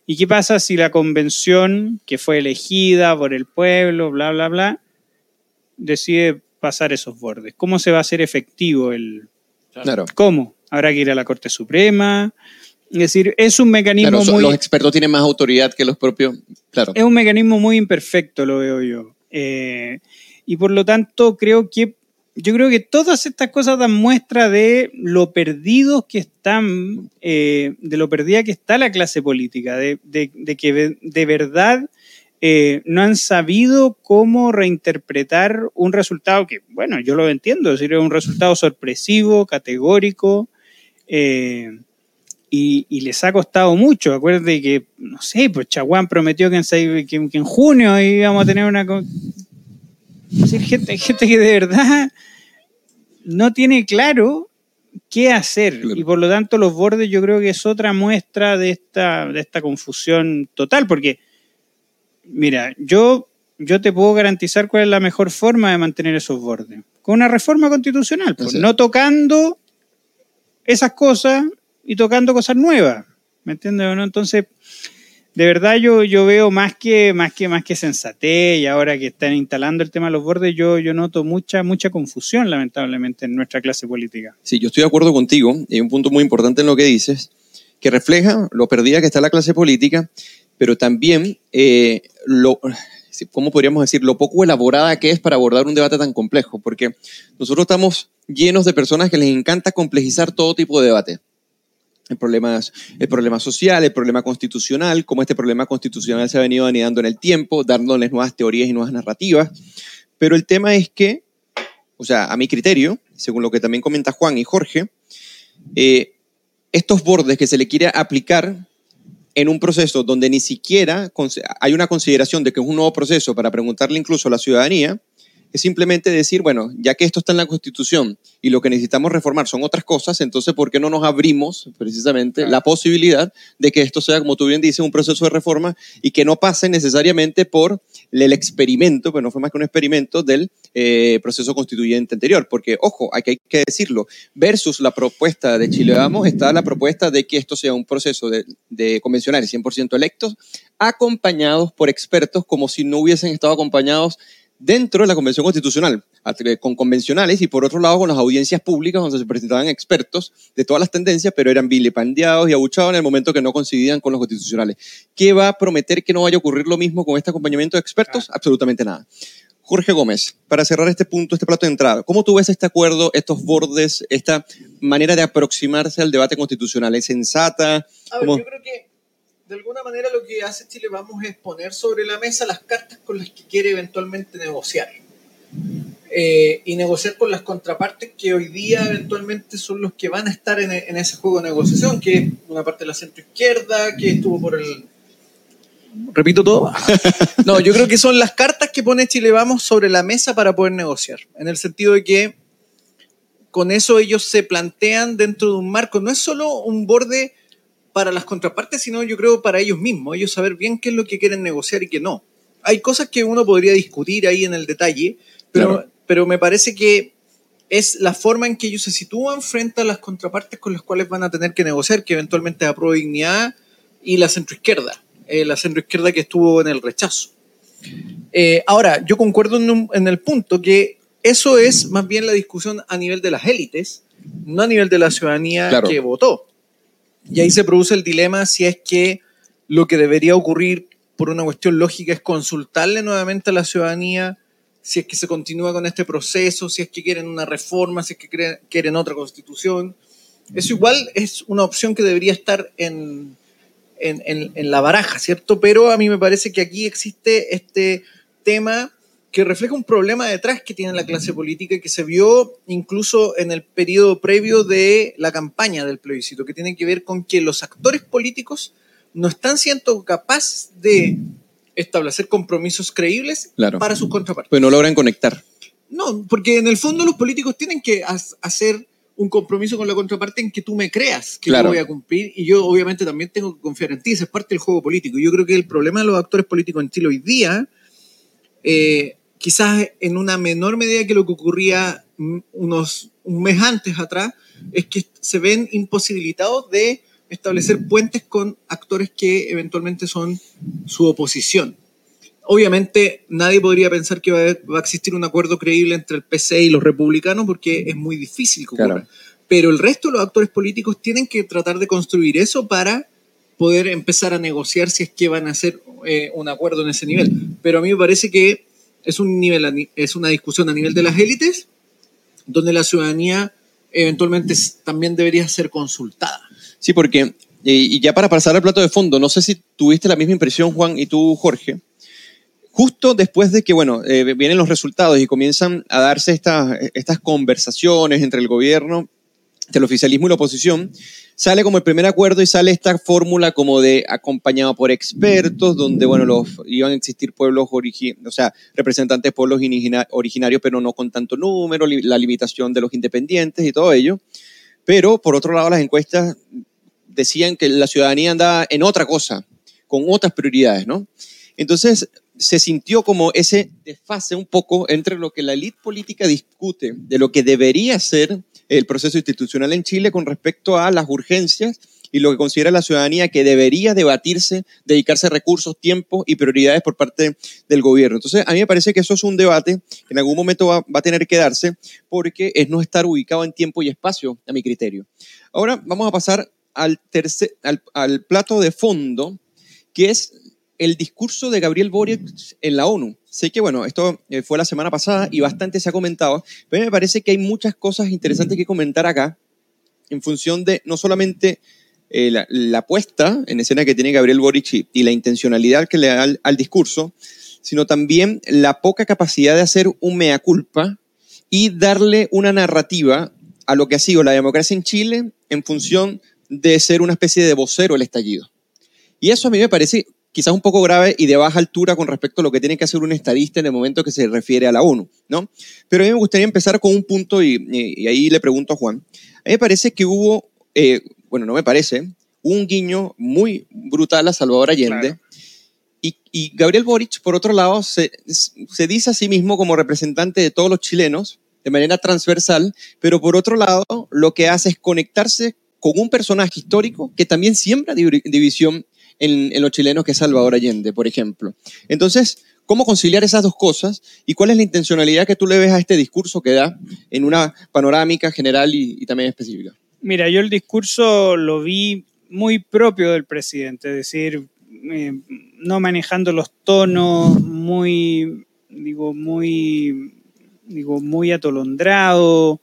Speaker 3: y qué pasa si la convención que fue elegida por el pueblo, bla, bla, bla, decide pasar esos bordes. ¿Cómo se va a hacer efectivo el...
Speaker 1: Claro.
Speaker 3: ¿Cómo? Habrá que ir a la Corte Suprema. Es decir, es un mecanismo muy...
Speaker 1: Los expertos tienen más autoridad que los propios... Claro.
Speaker 3: Es un mecanismo muy imperfecto, lo veo yo. Eh, y por lo tanto, creo que yo creo que todas estas cosas dan muestra de lo perdidos que están, eh, de lo perdida que está la clase política, de, que de verdad eh, no han sabido cómo reinterpretar un resultado que, bueno, yo lo entiendo, es decir, es un resultado sorpresivo, categórico, eh, y, les ha costado mucho. Acuérdense que, no sé, pues Chaguán prometió que en junio íbamos a tener una gente, gente que de verdad no tiene claro qué hacer. Y por lo tanto los bordes yo creo que es otra muestra de esta, de esta confusión total porque mira, yo, yo te puedo garantizar cuál es la mejor forma de mantener esos bordes. Con una reforma constitucional, pues, no tocando esas cosas y tocando cosas nuevas, ¿me entiendes? Entonces, de verdad yo, yo veo más que, más, que, más que sensatez y ahora que están instalando el tema de los bordes, yo, yo noto mucha, mucha confusión lamentablemente en nuestra clase política.
Speaker 1: Sí, yo estoy de acuerdo contigo. Hay un punto muy importante en lo que dices, que refleja lo perdida que está la clase política, pero también eh, lo, ¿cómo podríamos decir? Lo poco elaborada que es para abordar un debate tan complejo, porque nosotros estamos llenos de personas que les encanta complejizar todo tipo de debate el problema, el problema social, el problema constitucional, cómo este problema constitucional se ha venido anidando en el tiempo, dándoles nuevas teorías y nuevas narrativas. Pero el tema es que, o sea, a mi criterio, según lo que también comenta Juan y Jorge, eh, estos bordes que se le quiere aplicar en un proceso donde ni siquiera hay una consideración de que es un nuevo proceso para preguntarle incluso a la ciudadanía, es simplemente decir, bueno, ya que esto está en la Constitución y lo que necesitamos reformar son otras cosas, entonces, ¿por qué no nos abrimos precisamente la posibilidad de que esto sea, como tú bien dices, un proceso de reforma y que no pase necesariamente por el experimento, pues no fue más que un experimento del eh, proceso constituyente anterior? Porque, ojo, hay que, hay que decirlo, versus la propuesta de Chile Vamos está la propuesta de que esto sea un proceso de, de convencionales 100% electos, acompañados por expertos como si no hubiesen estado acompañados dentro de la Convención Constitucional, con convencionales y por otro lado con las audiencias públicas donde se presentaban expertos de todas las tendencias, pero eran vilipendiados y abuchados en el momento que no coincidían con los constitucionales. ¿Qué va a prometer que no vaya a ocurrir lo mismo con este acompañamiento de expertos? Ah. Absolutamente nada. Jorge Gómez, para cerrar este punto, este plato de entrada, ¿cómo tú ves este acuerdo, estos bordes, esta manera de aproximarse al debate constitucional? ¿Es sensata?
Speaker 2: A ver, yo creo que de alguna manera lo que hace Chile Vamos es poner sobre la mesa las cartas con las que quiere eventualmente negociar. Eh, y negociar con las contrapartes que hoy día eventualmente son los que van a estar en, ese juego de negociación, que es una parte de la centroizquierda, que estuvo por el... Repito todo. No, yo creo que son las cartas que pone Chile Vamos sobre la mesa para poder negociar, en el sentido de que con eso ellos se plantean dentro de un marco, no es solo un borde para las contrapartes, sino yo creo para ellos mismos, ellos saber bien qué es lo que quieren negociar y qué no. Hay cosas que uno podría discutir ahí en el detalle, pero, pero me parece que es la forma en que ellos se sitúan frente a las contrapartes con las cuales van a tener que negociar, que eventualmente es a Dignidad y la centroizquierda, eh, la centroizquierda que estuvo en el rechazo. Eh, ahora, yo concuerdo en, el punto que eso es más bien la discusión a nivel de las élites, no a nivel de la ciudadanía que votó. Y ahí se produce el dilema si es que lo que debería ocurrir por una cuestión lógica es consultarle nuevamente a la ciudadanía si es que se continúa con este proceso, si es que quieren una reforma, si es que quieren otra constitución. Eso igual es una opción que debería estar en, en, en la baraja, ¿cierto? Pero a mí me parece que aquí existe este tema que refleja un problema detrás que tiene la clase política que se vio incluso en el periodo previo de la campaña del plebiscito, que tiene que ver con que los actores políticos no están siendo capaces de establecer compromisos creíbles para sus contrapartes.
Speaker 1: Pues no logran conectar.
Speaker 2: No, porque en el fondo los políticos tienen que hacer un compromiso con la contraparte en que tú me creas que lo voy a cumplir y yo obviamente también tengo que confiar en ti, esa es parte del juego político. Yo creo que el problema de los actores políticos en Chile hoy día eh, quizás en una menor medida que lo que ocurría unos un mes antes atrás, es que se ven imposibilitados de establecer puentes con actores que eventualmente son su oposición. Obviamente nadie podría pensar que va a, existir un acuerdo creíble entre el PC y los republicanos porque es muy difícil que ocurra. Pero el resto de los actores políticos tienen que tratar de construir eso para poder empezar a negociar si es que van a hacer eh, un acuerdo en ese nivel. Pero a mí me parece que es, un nivel, es una discusión a nivel de las élites, donde la ciudadanía eventualmente también debería ser consultada.
Speaker 1: Sí, porque, y ya para pasar al plato de fondo, no sé si tuviste la misma impresión, Juan, y tú, Jorge, justo después de que, bueno, eh, vienen los resultados y comienzan a darse estas conversaciones entre el gobierno, entre el oficialismo y la oposición, sale como el primer acuerdo y sale esta fórmula como de acompañado por expertos, donde, bueno, los, iban a existir pueblos, o sea, representantes de pueblos originarios, pero no con tanto número, la limitación de los independientes y todo ello. Pero, por otro lado, las encuestas decían que la ciudadanía andaba en otra cosa, con otras prioridades, ¿no? Entonces, se sintió como ese desfase un poco entre lo que la élite política discute de lo que debería ser el proceso institucional en Chile con respecto a las urgencias y lo que considera la ciudadanía que debería debatirse, dedicarse recursos, tiempo y prioridades por parte del gobierno. Entonces, a mí me parece que eso es un debate que en algún momento va, a tener que darse porque es no estar ubicado en tiempo y espacio, a mi criterio. Ahora vamos a pasar al, tercer, al, plato de fondo, que es el discurso de Gabriel Boric en la ONU. Sé que, bueno, esto eh, fue la semana pasada y bastante se ha comentado, pero me parece que hay muchas cosas interesantes que comentar acá en función de no solamente eh, la, puesta en escena que tiene Gabriel Boric y, la intencionalidad que le da al, discurso, sino también la poca capacidad de hacer un mea culpa y darle una narrativa a lo que ha sido la democracia en Chile en función de ser una especie de vocero el estallido. Y eso a mí me parece quizás un poco grave y de baja altura con respecto a lo que tiene que hacer un estadista en el momento que se refiere a la ONU, ¿no? Pero a mí me gustaría empezar con un punto y, ahí le pregunto a Juan. A mí me parece que hubo, eh, bueno, no me parece, un guiño muy brutal a Salvador Allende. Y, Gabriel Boric, por otro lado, se, se dice a sí mismo como representante de todos los chilenos de manera transversal, pero por otro lado, lo que hace es conectarse con un personaje histórico que también siembra división en, los chilenos, que es Salvador Allende, por ejemplo. Entonces, ¿cómo conciliar esas dos cosas y cuál es la intencionalidad que tú le ves a este discurso que da en una panorámica general y, también específica?
Speaker 3: Mira, yo el discurso lo vi muy propio del presidente, es decir, eh, no manejando los tonos muy, digo, muy, digo, muy atolondrado,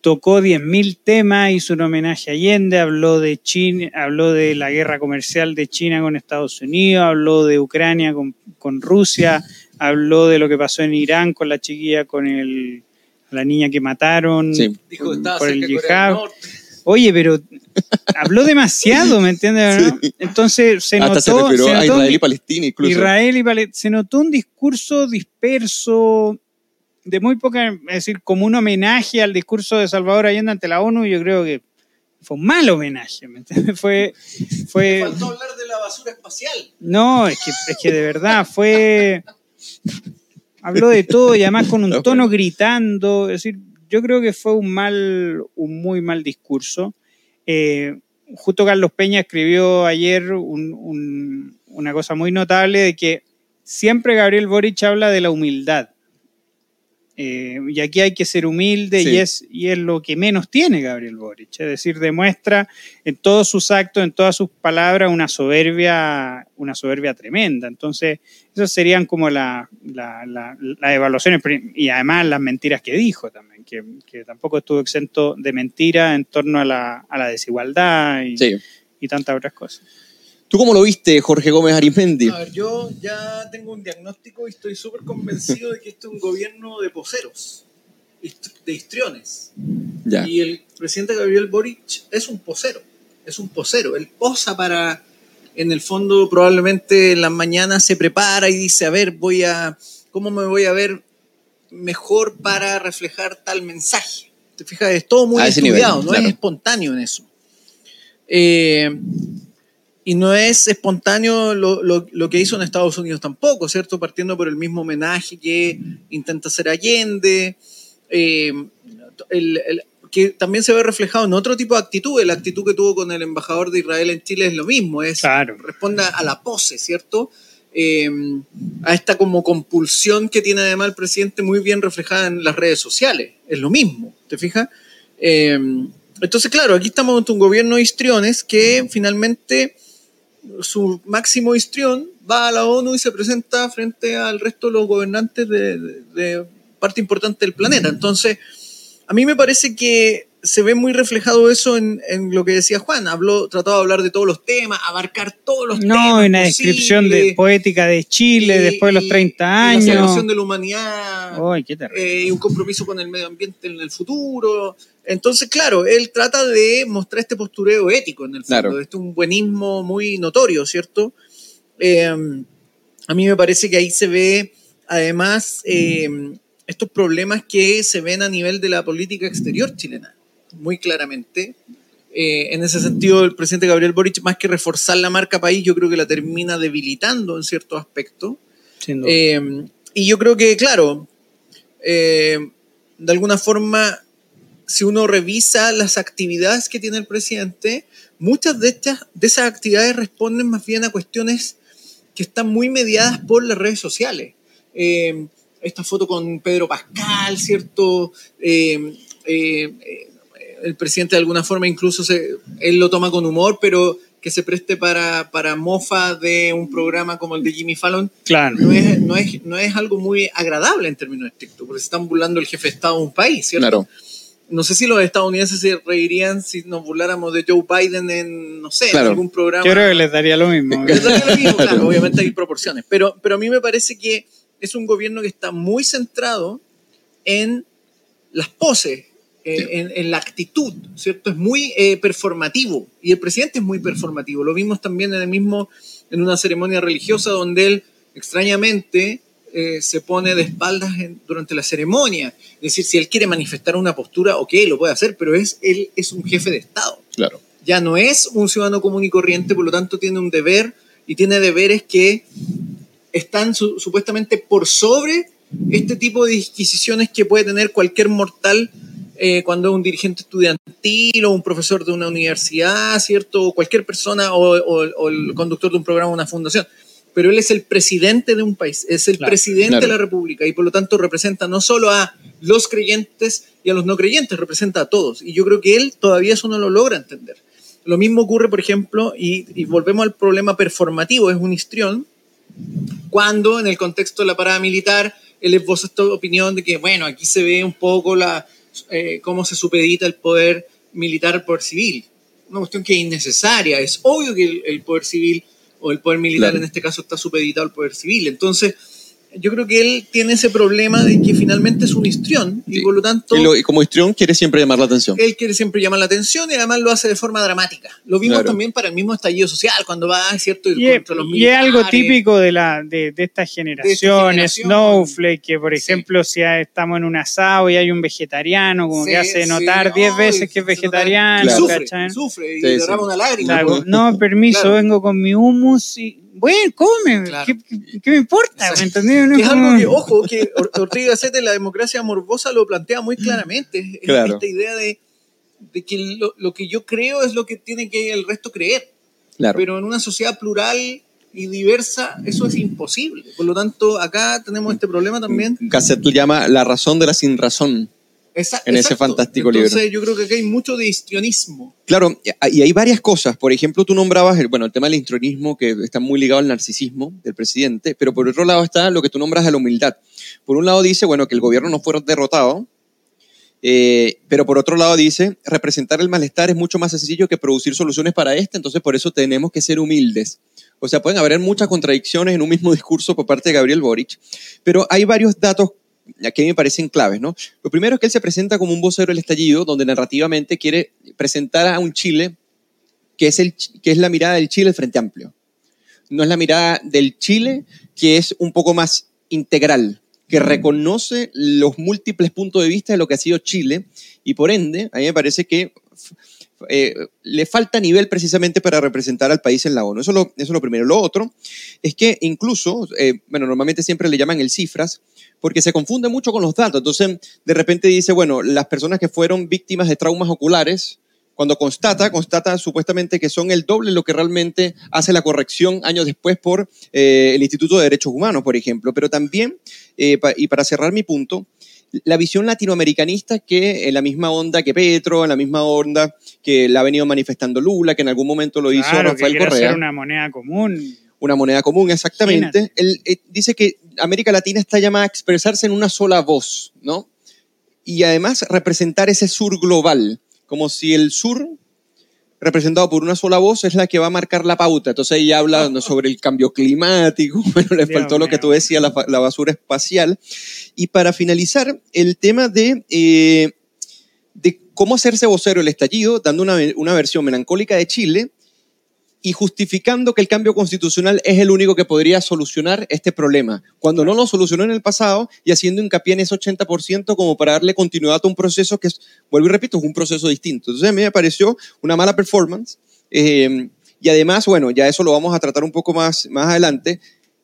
Speaker 3: tocó 10.000 temas, hizo un homenaje a Allende, habló de China, habló de la guerra comercial de China con Estados Unidos, habló de Ucrania con, Rusia, habló de lo que pasó en Irán con la chiquilla, con el, la niña que mataron por, el yihad. Oye, pero habló demasiado, ¿me entiendes? Entonces se notó.
Speaker 1: se refirió a Israel y Palestina incluso.
Speaker 3: Israel y Palestina. Se notó un discurso disperso, de muy poca, es decir, como un homenaje al discurso de Salvador Allende ante la ONU, yo creo que fue un mal homenaje, ¿me entiendes? Fue, fue...
Speaker 2: faltó hablar de la basura espacial.
Speaker 3: No, es que, es que de verdad fue... Habló de todo y además con un tono gritando, es decir, yo creo que fue un mal, un muy mal discurso. Eh, justo Carlos Peña escribió ayer una cosa muy notable de que siempre Gabriel Boric habla de la humildad. Eh, y aquí hay que ser humilde y, es, y es lo que menos tiene Gabriel Boric. Es decir, demuestra en todos sus actos, en todas sus palabras, una soberbia, una soberbia tremenda. Entonces, esas serían como las evaluaciones y además las mentiras que dijo también, que, tampoco estuvo exento de mentiras en torno a la, desigualdad y, y tantas otras cosas.
Speaker 1: ¿Tú cómo lo viste, Jorge Gómez Arismendi?
Speaker 2: A ver, yo ya tengo un diagnóstico y estoy súper convencido de que este es un gobierno de poseros, de histriones. Y el presidente Gabriel Boric es un posero, es un posero. Él posa para, en el fondo, probablemente en las mañanas se prepara y dice, a ver, voy a, ¿cómo me voy a ver mejor para reflejar tal mensaje? Te fijas, es todo muy estudiado, no es espontáneo en eso. Eh, y no es espontáneo lo, lo, que hizo en Estados Unidos tampoco, ¿cierto? Partiendo por el mismo homenaje que intenta hacer Allende, eh, que también se ve reflejado en otro tipo de actitud. La actitud que tuvo con el embajador de Israel en Chile es lo mismo, es responde a la pose, ¿cierto? Eh, a esta como compulsión que tiene además el presidente muy bien reflejada en las redes sociales. Es lo mismo, ¿te fijas? Eh, entonces, claro, aquí estamos ante un gobierno de histriones que finalmente su máximo histrión va a la ONU y se presenta frente al resto de los gobernantes de, parte importante del planeta. Entonces, a mí me parece que se ve muy reflejado eso en, lo que decía Juan. Habló, trató de hablar de todos los temas, abarcar todos los temas.
Speaker 3: No, una descripción de poética de Chile después de los 30 años.
Speaker 2: La salvación de la humanidad. Eh, y un compromiso con el medio ambiente en el futuro. Entonces, claro, él trata de mostrar este postureo ético en el fondo, este un buenismo muy notorio, ¿cierto? Eh, a mí me parece que ahí se ve, además, eh, estos problemas que se ven a nivel de la política exterior chilena, muy claramente. Eh, en ese sentido, el presidente Gabriel Boric, más que reforzar la marca país, yo creo que la termina debilitando en cierto aspecto. y yo creo que, claro, de alguna forma si uno revisa las actividades que tiene el presidente, muchas de, estas, de esas actividades responden más bien a cuestiones que están muy mediadas por las redes sociales. Eh, esta foto con Pedro Pascal, ¿cierto? Eh, eh, el presidente de alguna forma incluso se, él lo toma con humor, pero que se preste para, para mofa de un programa como el de Jimmy Fallon,
Speaker 3: claro.
Speaker 2: no, es, no, es, no es algo muy agradable en términos estrictos, porque se están burlando el jefe de Estado de un país, ¿cierto? Claro. no sé si los estadounidenses se reirían si nos burláramos de Joe Biden en, no sé, en algún programa.
Speaker 3: Yo creo que les daría lo mismo.
Speaker 2: Les daría lo mismo, claro, obviamente hay proporciones. Pero, pero a mí me parece que es un gobierno que está muy centrado en las poses, eh, en, la actitud, ¿cierto? Es muy eh, performativo y el presidente es muy performativo. Lo vimos también en el mismo, en una ceremonia religiosa donde él extrañamente eh, se pone de espaldas durante la ceremonia. Es decir, si él quiere manifestar una postura, ok, lo puede hacer, pero es, él es un jefe de Estado.
Speaker 1: Claro.
Speaker 2: Ya no es un ciudadano común y corriente, por lo tanto tiene un deber y tiene deberes que están supuestamente por sobre este tipo de disquisiciones que puede tener cualquier mortal eh, cuando es un dirigente estudiantil o un profesor de una universidad, ¿cierto? O cualquier persona o, el conductor de un programa o una fundación. Pero él es el presidente de un país, es el presidente de la República y por lo tanto representa no solo a los creyentes y a los no creyentes, representa a todos. Y yo creo que él todavía eso no lo logra entender. Lo mismo ocurre, por ejemplo, y, y volvemos al problema performativo, es un histrión, cuando en el contexto de la parada militar él esboza esta opinión de que, bueno, aquí se ve un poco la, eh, cómo se supedita el poder militar al poder civil. Una cuestión que es innecesaria. Es obvio que el, poder civil o el poder militar en este caso está supeditado al poder civil. Entonces, yo creo que él tiene ese problema de que finalmente es un histrión y por lo tanto...
Speaker 1: Y, como histrión quiere siempre llamar la atención.
Speaker 2: Él quiere siempre llamar la atención y además lo hace de forma dramática. Lo vimos también para el mismo estallido social, cuando va, ¿cierto?
Speaker 3: Y, contra los y es algo típico de, la, de, de estas generaciones, Snowflake, que por ejemplo si estamos en un asado y hay un vegetariano, como que hace notar 10 veces que es vegetariano,
Speaker 2: sufre, sufre y derrama una lágrima.
Speaker 3: no, permiso, vengo con mi humus y bueno, come, ¿Qué, me importa? ¿Me entendí?
Speaker 2: Es algo que, ojo, que Ortega Gasset de la democracia morbosa lo plantea muy claramente. Esta idea de, de que lo, que yo creo es lo que tiene que el resto creer.
Speaker 1: Claro.
Speaker 2: Pero en una sociedad plural y diversa, eso es imposible. Por lo tanto, acá tenemos este problema también.
Speaker 1: Gasset lo llama la razón de la sin razón en ese fantástico
Speaker 2: libro. Yo creo que aquí hay mucho de histrionismo.
Speaker 1: Claro, y hay varias cosas. Por ejemplo, tú nombrabas el, bueno, el tema del histrionismo, que está muy ligado al narcisismo del presidente, pero por otro lado está lo que tú nombras de la humildad. Por un lado dice, bueno, que el gobierno no fue derrotado, eh, pero por otro lado dice, representar el malestar es mucho más sencillo que producir soluciones para este, entonces por eso tenemos que ser humildes. O sea, pueden haber muchas contradicciones en un mismo discurso por parte de Gabriel Boric, pero hay varios datos que me parecen claves, ¿no? Lo primero es que él se presenta como un vocero del estallido, donde narrativamente quiere presentar a un Chile que es, el, que es la mirada del Chile Frente Amplio. No es la mirada del Chile que es un poco más integral, que reconoce los múltiples puntos de vista de lo que ha sido Chile y por ende, a mí me parece que eh, le falta nivel precisamente para representar al país en la ONU. Eso, es lo primero. Lo otro es que incluso, eh, bueno, normalmente siempre le llaman el cifras, porque se confunde mucho con los datos. Entonces, de repente dice, bueno, las personas que fueron víctimas de traumas oculares, cuando constata, constata supuestamente que son el doble lo que realmente hace la corrección años después por eh, el Instituto de Derechos Humanos, por ejemplo. Pero también, y para cerrar mi punto, la visión latinoamericanista que en la misma onda que Petro, en la misma onda que la ha venido manifestando Lula, que en algún momento lo hizo Rafael que Correa.
Speaker 3: una moneda común
Speaker 1: una moneda común, exactamente. Él, eh, dice que América Latina está llamada a expresarse en una sola voz, ¿no? Y además representar ese sur global, como si el sur representado por una sola voz es la que va a marcar la pauta. Entonces ella habla sobre el cambio climático, bueno, le faltó lo que tú decías, la, basura espacial. Y para finalizar, el tema de, eh, de cómo hacerse vocero el estallido, dando una, una versión melancólica de Chile, y justificando que el cambio constitucional es el único que podría solucionar este problema, cuando no lo solucionó en el pasado y haciendo hincapié en ese 80% como para darle continuidad a un proceso que, es, vuelvo y repito, es un proceso distinto. Entonces a mí me pareció una mala performance eh, y además, bueno, ya eso lo vamos a tratar un poco más, más adelante,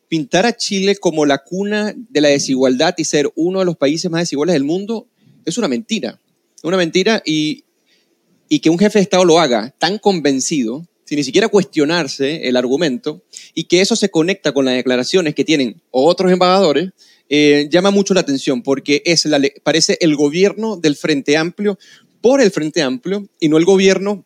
Speaker 1: pintar a Chile como la cuna de la desigualdad y ser uno de los países más desiguales del mundo es una mentira. Una mentira y, y que un jefe de Estado lo haga tan convencido sin ni siquiera cuestionarse el argumento, y que eso se conecta con las declaraciones que tienen otros embajadores, eh, llama mucho la atención, porque es la, parece el gobierno del Frente Amplio por el Frente Amplio y no el gobierno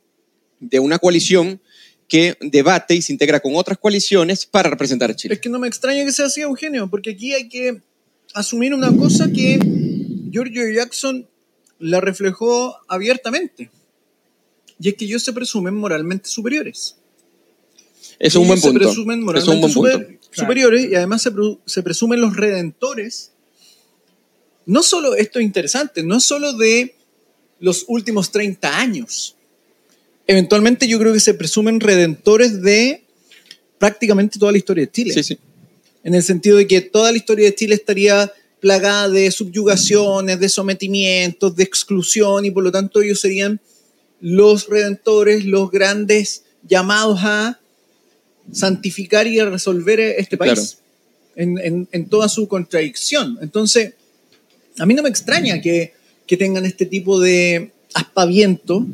Speaker 1: de una coalición que debate y se integra con otras coaliciones para representar a Chile.
Speaker 2: Es que no me extraña que sea así, Eugenio, porque aquí hay que asumir una cosa que Giorgio Jackson la reflejó abiertamente. Y es que ellos se presumen moralmente superiores.
Speaker 1: Eso es un buen punto.
Speaker 2: Se presumen moralmente superiores y además se, se, presumen los redentores. No solo, esto es interesante, no solo de los últimos 30 años. Eventualmente yo creo que se presumen redentores de prácticamente toda la historia de Chile.
Speaker 1: Sí, sí.
Speaker 2: En el sentido de que toda la historia de Chile estaría plagada de subyugaciones, de sometimientos, de exclusión y por lo tanto ellos serían los redentores, los grandes llamados a santificar y a resolver este país en, toda su contradicción. Entonces, a mí no me extraña que, tengan este tipo de aspaviento,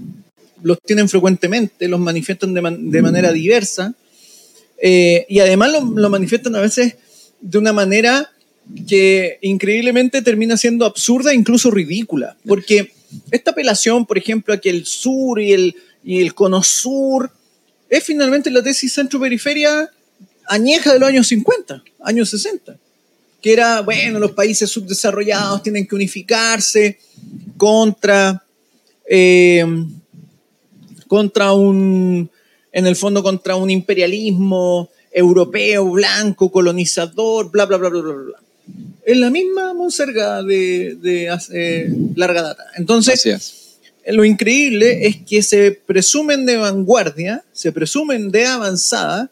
Speaker 2: los tienen frecuentemente, los manifiestan de, manera diversa eh, y además lo, lo manifiestan a veces de una manera que increíblemente termina siendo absurda e incluso ridícula. Porque esta apelación, por ejemplo, a que el sur y el, y el cono sur es finalmente la tesis centro-periferia añeja de los años 50, años 60, que era, bueno, los países subdesarrollados tienen que unificarse contra, eh, contra un, en el fondo, contra un imperialismo europeo, blanco, colonizador, bla, bla, bla, bla, bla, bla es la misma Monserga de, hace larga data. Entonces, lo increíble es que se presumen de vanguardia, se presumen de avanzada,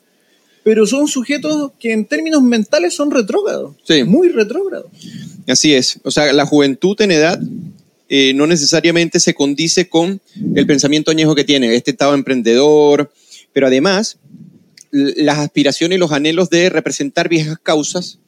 Speaker 2: pero son sujetos que en términos mentales son retrógrados.
Speaker 1: Sí.
Speaker 2: Muy retrógrados.
Speaker 1: Así es. O sea, la juventud en edad eh, no necesariamente se condice con el pensamiento añejo que tiene, este estado emprendedor, pero además las aspiraciones y los anhelos de representar viejas causas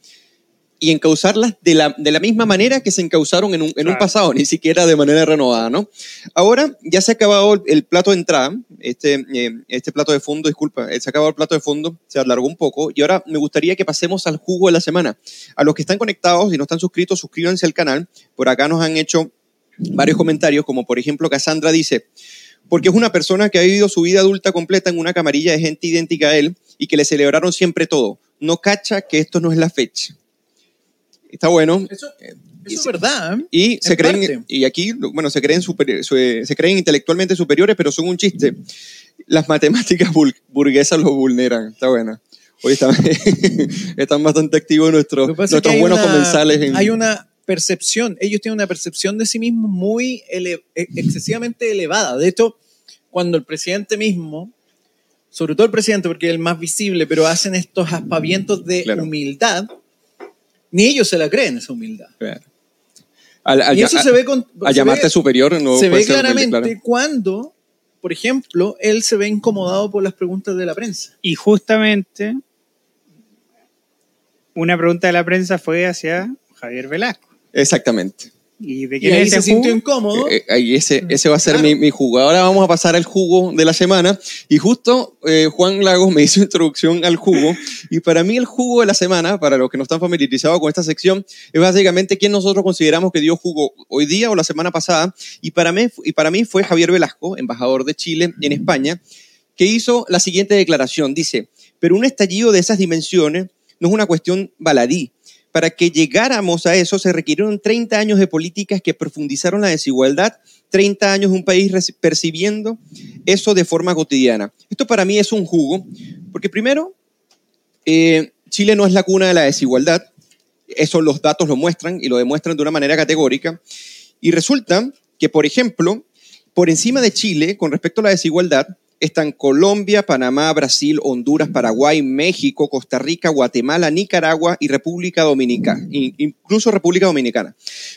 Speaker 1: y encauzarlas de la, de la misma manera que se encauzaron en un, en un pasado, ni siquiera de manera renovada, ¿no? Ahora ya se ha acabado el, plato de entrada, este, eh, este plato de fondo, disculpa, eh, se ha acabado el plato de fondo, se alargó un poco y ahora me gustaría que pasemos al jugo de la semana. A los que están conectados y no están suscritos, suscríbanse al canal. Por acá nos han hecho varios comentarios, como por ejemplo Cassandra dice, porque es una persona que ha vivido su vida adulta completa en una camarilla de gente idéntica a él y que le celebraron siempre todo. No cacha que esto no es la fecha. Está bueno.
Speaker 2: Eso, es verdad. ¿eh?
Speaker 1: Y se creen, y aquí, bueno, se creen, se creen intelectualmente superiores, pero son un chiste. Las matemáticas burguesas los vulneran. Está buena. Hoy están, están bastante activos nuestros, nuestros buenos comensales.
Speaker 2: Hay una percepción, ellos tienen una percepción de sí mismos muy e, excesivamente elevada. De hecho, cuando el presidente mismo, sobre todo el presidente, porque es el más visible, pero hacen estos aspavientos de humildad, ni ellos se la creen esa humildad.
Speaker 1: y eso se ve con... A llamarte superior no
Speaker 2: Se ve claramente cuando, por ejemplo, él se ve incomodado por las preguntas de la prensa.
Speaker 3: Y justamente una pregunta de la prensa fue hacia Javier Velasco.
Speaker 1: Exactamente.
Speaker 2: ¿Y de quién ahí se sintió incómodo?
Speaker 1: Eh, ahí ese, ese va a ser mi, mi, jugo. Ahora vamos a pasar al jugo de la semana. Y justo eh, Juan Lagos me hizo introducción al jugo. Y para mí el jugo de la semana, para los que no están familiarizados con esta sección, es básicamente quién nosotros consideramos que dio jugo hoy día o la semana pasada. Y para mí, y para mí fue Javier Velasco, embajador de Chile en España, que hizo la siguiente declaración. Dice, pero un estallido de esas dimensiones no es una cuestión baladí para que llegáramos a eso se requirieron 30 años de políticas que profundizaron la desigualdad, 30 años de un país percibiendo eso de forma cotidiana. Esto para mí es un jugo, porque primero, eh, Chile no es la cuna de la desigualdad, eso los datos lo muestran y lo demuestran de una manera categórica, y resulta que, por ejemplo, por encima de Chile, con respecto a la desigualdad, están Colombia, Panamá, Brasil, Honduras, Paraguay, México, Costa Rica, Guatemala, Nicaragua y República Dominicana, incluso República Dominicana.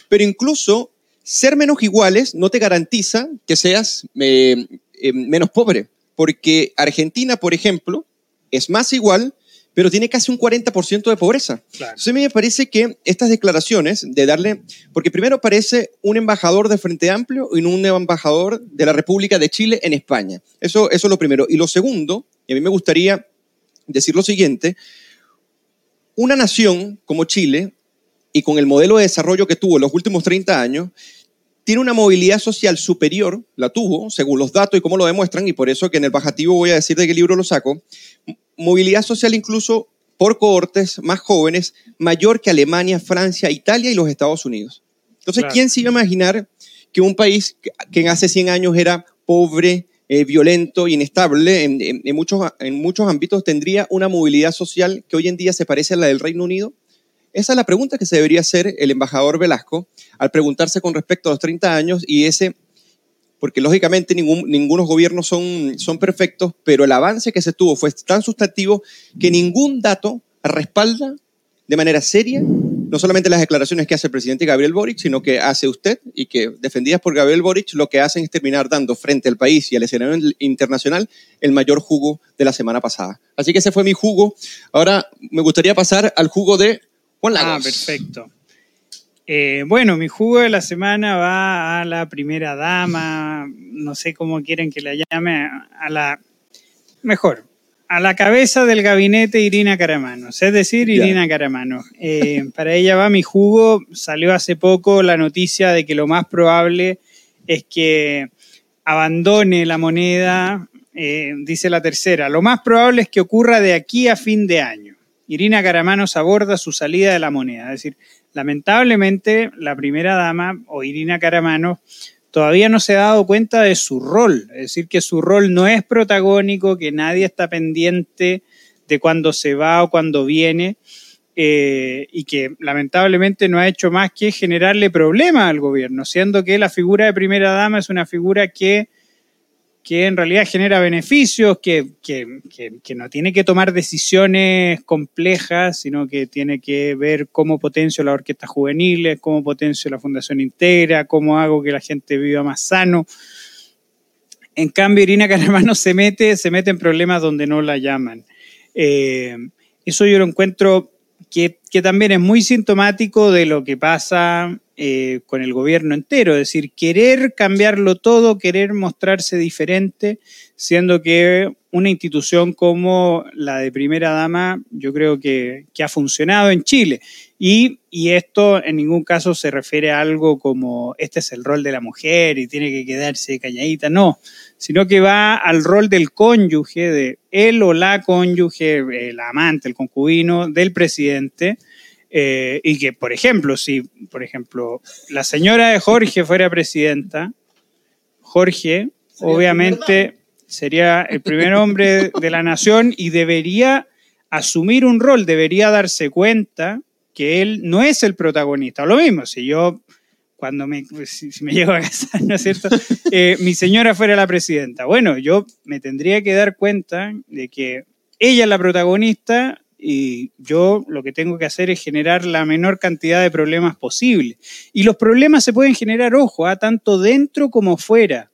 Speaker 1: Pero incluso ser menos iguales no te garantiza que seas eh, eh, menos pobre, porque Argentina, por ejemplo, es más igual pero tiene casi un 40% de pobreza. Entonces a mí me parece que estas declaraciones de darle, porque primero parece un embajador de Frente Amplio y no un embajador de la República de Chile en España. Eso, eso es lo primero. Y lo segundo, y a mí me gustaría decir lo siguiente, una nación como Chile y con el modelo de desarrollo que tuvo en los últimos 30 años, tiene una movilidad social superior, la tuvo, según los datos y cómo lo demuestran, y por eso que en el bajativo voy a decir de qué libro lo saco, movilidad social incluso por cohortes más jóvenes, mayor que Alemania, Francia, Italia y los Estados Unidos. Entonces, ¿quién se iba a imaginar que un país que hace 100 años era pobre, eh, violento, inestable, en, en, muchos, en muchos ámbitos tendría una movilidad social que hoy en día se parece a la del Reino Unido? Esa es la pregunta que se debería hacer el embajador Velasco al preguntarse con respecto a los 30 años y ese, porque lógicamente ningún, ningunos gobiernos son, son perfectos, pero el avance que se tuvo fue tan sustantivo que ningún dato respalda de manera seria no solamente las declaraciones que hace el presidente Gabriel Boric, sino que hace usted y que defendidas por Gabriel Boric lo que hacen es terminar dando frente al país y al escenario internacional el mayor jugo de la semana pasada. Así que ese fue mi jugo. Ahora me gustaría pasar al jugo de Juan Lagos.
Speaker 3: Ah, perfecto. Eh, bueno, mi jugo de la semana va a la primera dama, no sé cómo quieren que la llame, a la mejor, a la cabeza del gabinete Irina Caramanos, es decir, Irina Caramanos. Eh, para ella va mi jugo. Salió hace poco la noticia de que lo más probable es que abandone la moneda, eh, dice la tercera. Lo más probable es que ocurra de aquí a fin de año. Irina Caramanos aborda su salida de la moneda. Es decir, lamentablemente la primera dama o Irina Caramanos todavía no se ha dado cuenta de su rol, es decir, que su rol no es protagónico, que nadie está pendiente de cuándo se va o cuándo viene, eh, y que lamentablemente no ha hecho más que generarle problemas al gobierno, siendo que la figura de primera dama es una figura que que en realidad genera beneficios, que, no tiene que tomar decisiones complejas, sino que tiene que ver cómo potencio las orquestas juveniles, cómo potencio la Fundación Integra, cómo hago que la gente viva más sano. En cambio, Irina Caramano se mete, se mete en problemas donde no la llaman. Eh, eso yo lo encuentro que, que también es muy sintomático de lo que pasa eh, con el gobierno entero, es decir, querer cambiarlo todo, querer mostrarse diferente, siendo que una institución como la de primera dama yo creo que, ha funcionado en Chile. Y, esto en ningún caso se refiere a algo como este es el rol de la mujer y tiene que quedarse calladita, no, sino que va al rol del cónyuge, de él o la cónyuge, el amante, el concubino del presidente, eh, y que, por ejemplo, si, por ejemplo, la señora de Jorge fuera presidenta, Jorge, obviamente, sería el primer hombre de la nación y debería asumir un rol, debería darse cuenta que él no es el protagonista. Lo mismo, si yo, cuando me, si, me llego a casar, ¿no es cierto? Eh, mi señora fuera la presidenta. Bueno, yo me tendría que dar cuenta de que ella es la protagonista y yo lo que tengo que hacer es generar la menor cantidad de problemas posible. Y los problemas se pueden generar, ojo, ¿ah? tanto dentro como fuera.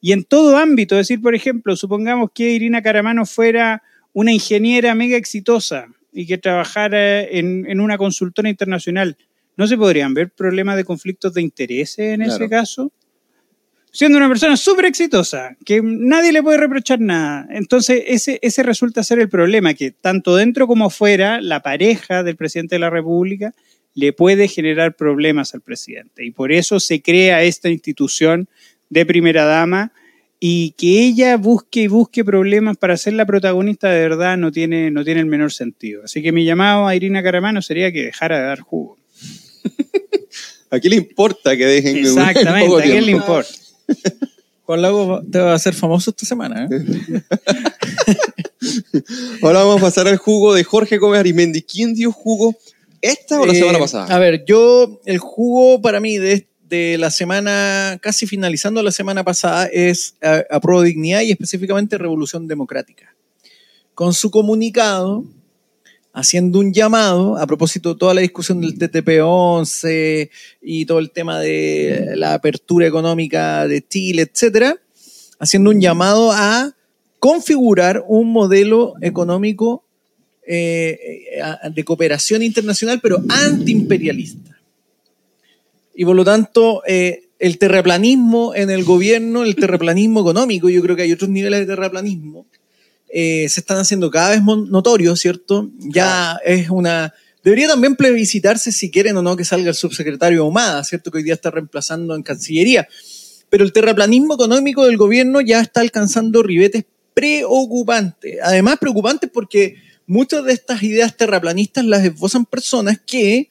Speaker 3: Y en todo ámbito, es decir, por ejemplo, supongamos que Irina Caramano fuera una ingeniera mega exitosa y que trabajara en, una consultora internacional. ¿No se podrían ver problemas de conflictos de intereses en ese caso? Siendo una persona súper exitosa, que nadie le puede reprochar nada. Entonces, ese, ese resulta ser el problema, que tanto dentro como fuera, la pareja del presidente de la República le puede generar problemas al presidente. Y por eso se crea esta institución de primera dama y que ella busque y busque problemas para ser la protagonista de verdad no tiene, no tiene el menor sentido. Así que mi llamado a Irina Caramano sería que dejara de dar jugo.
Speaker 1: ¿A quién le importa que dejen
Speaker 3: Exactamente, ¿a quién le importa?
Speaker 2: Juan Lago te va a hacer famoso esta semana. ¿eh?
Speaker 1: Ahora vamos a pasar al jugo de Jorge Gómez Arimendi. ¿Quién dio jugo esta o la semana eh, pasada?
Speaker 2: A ver, yo, el jugo para mí de, la semana, casi finalizando la semana pasada, es a, a Dignidad y específicamente Revolución Democrática. Con su comunicado, haciendo un llamado a propósito de toda la discusión del TTP-11 y todo el tema de la apertura económica de Chile, etcétera, haciendo un llamado a configurar un modelo económico eh, de cooperación internacional, pero antiimperialista. Y por lo tanto, eh, el terraplanismo en el gobierno, el terraplanismo económico, yo creo que hay otros niveles de terraplanismo, eh, se están haciendo cada vez notorios, ¿cierto? Ya es una... Debería también plebiscitarse si quieren o no que salga el subsecretario Ahumada, ¿cierto? Que hoy día está reemplazando en Cancillería. Pero el terraplanismo económico del gobierno ya está alcanzando ribetes preocupantes. Además, preocupantes porque muchas de estas ideas terraplanistas las esbozan personas que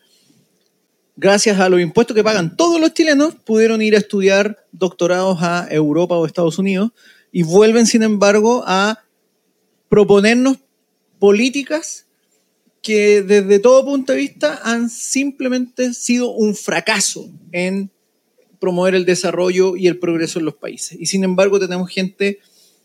Speaker 2: gracias a los impuestos que pagan todos los chilenos, pudieron ir a estudiar doctorados a Europa o Estados Unidos y vuelven, sin embargo, a proponernos políticas que desde todo punto de vista han simplemente sido un fracaso en promover el desarrollo y el progreso en los países. Y sin embargo tenemos gente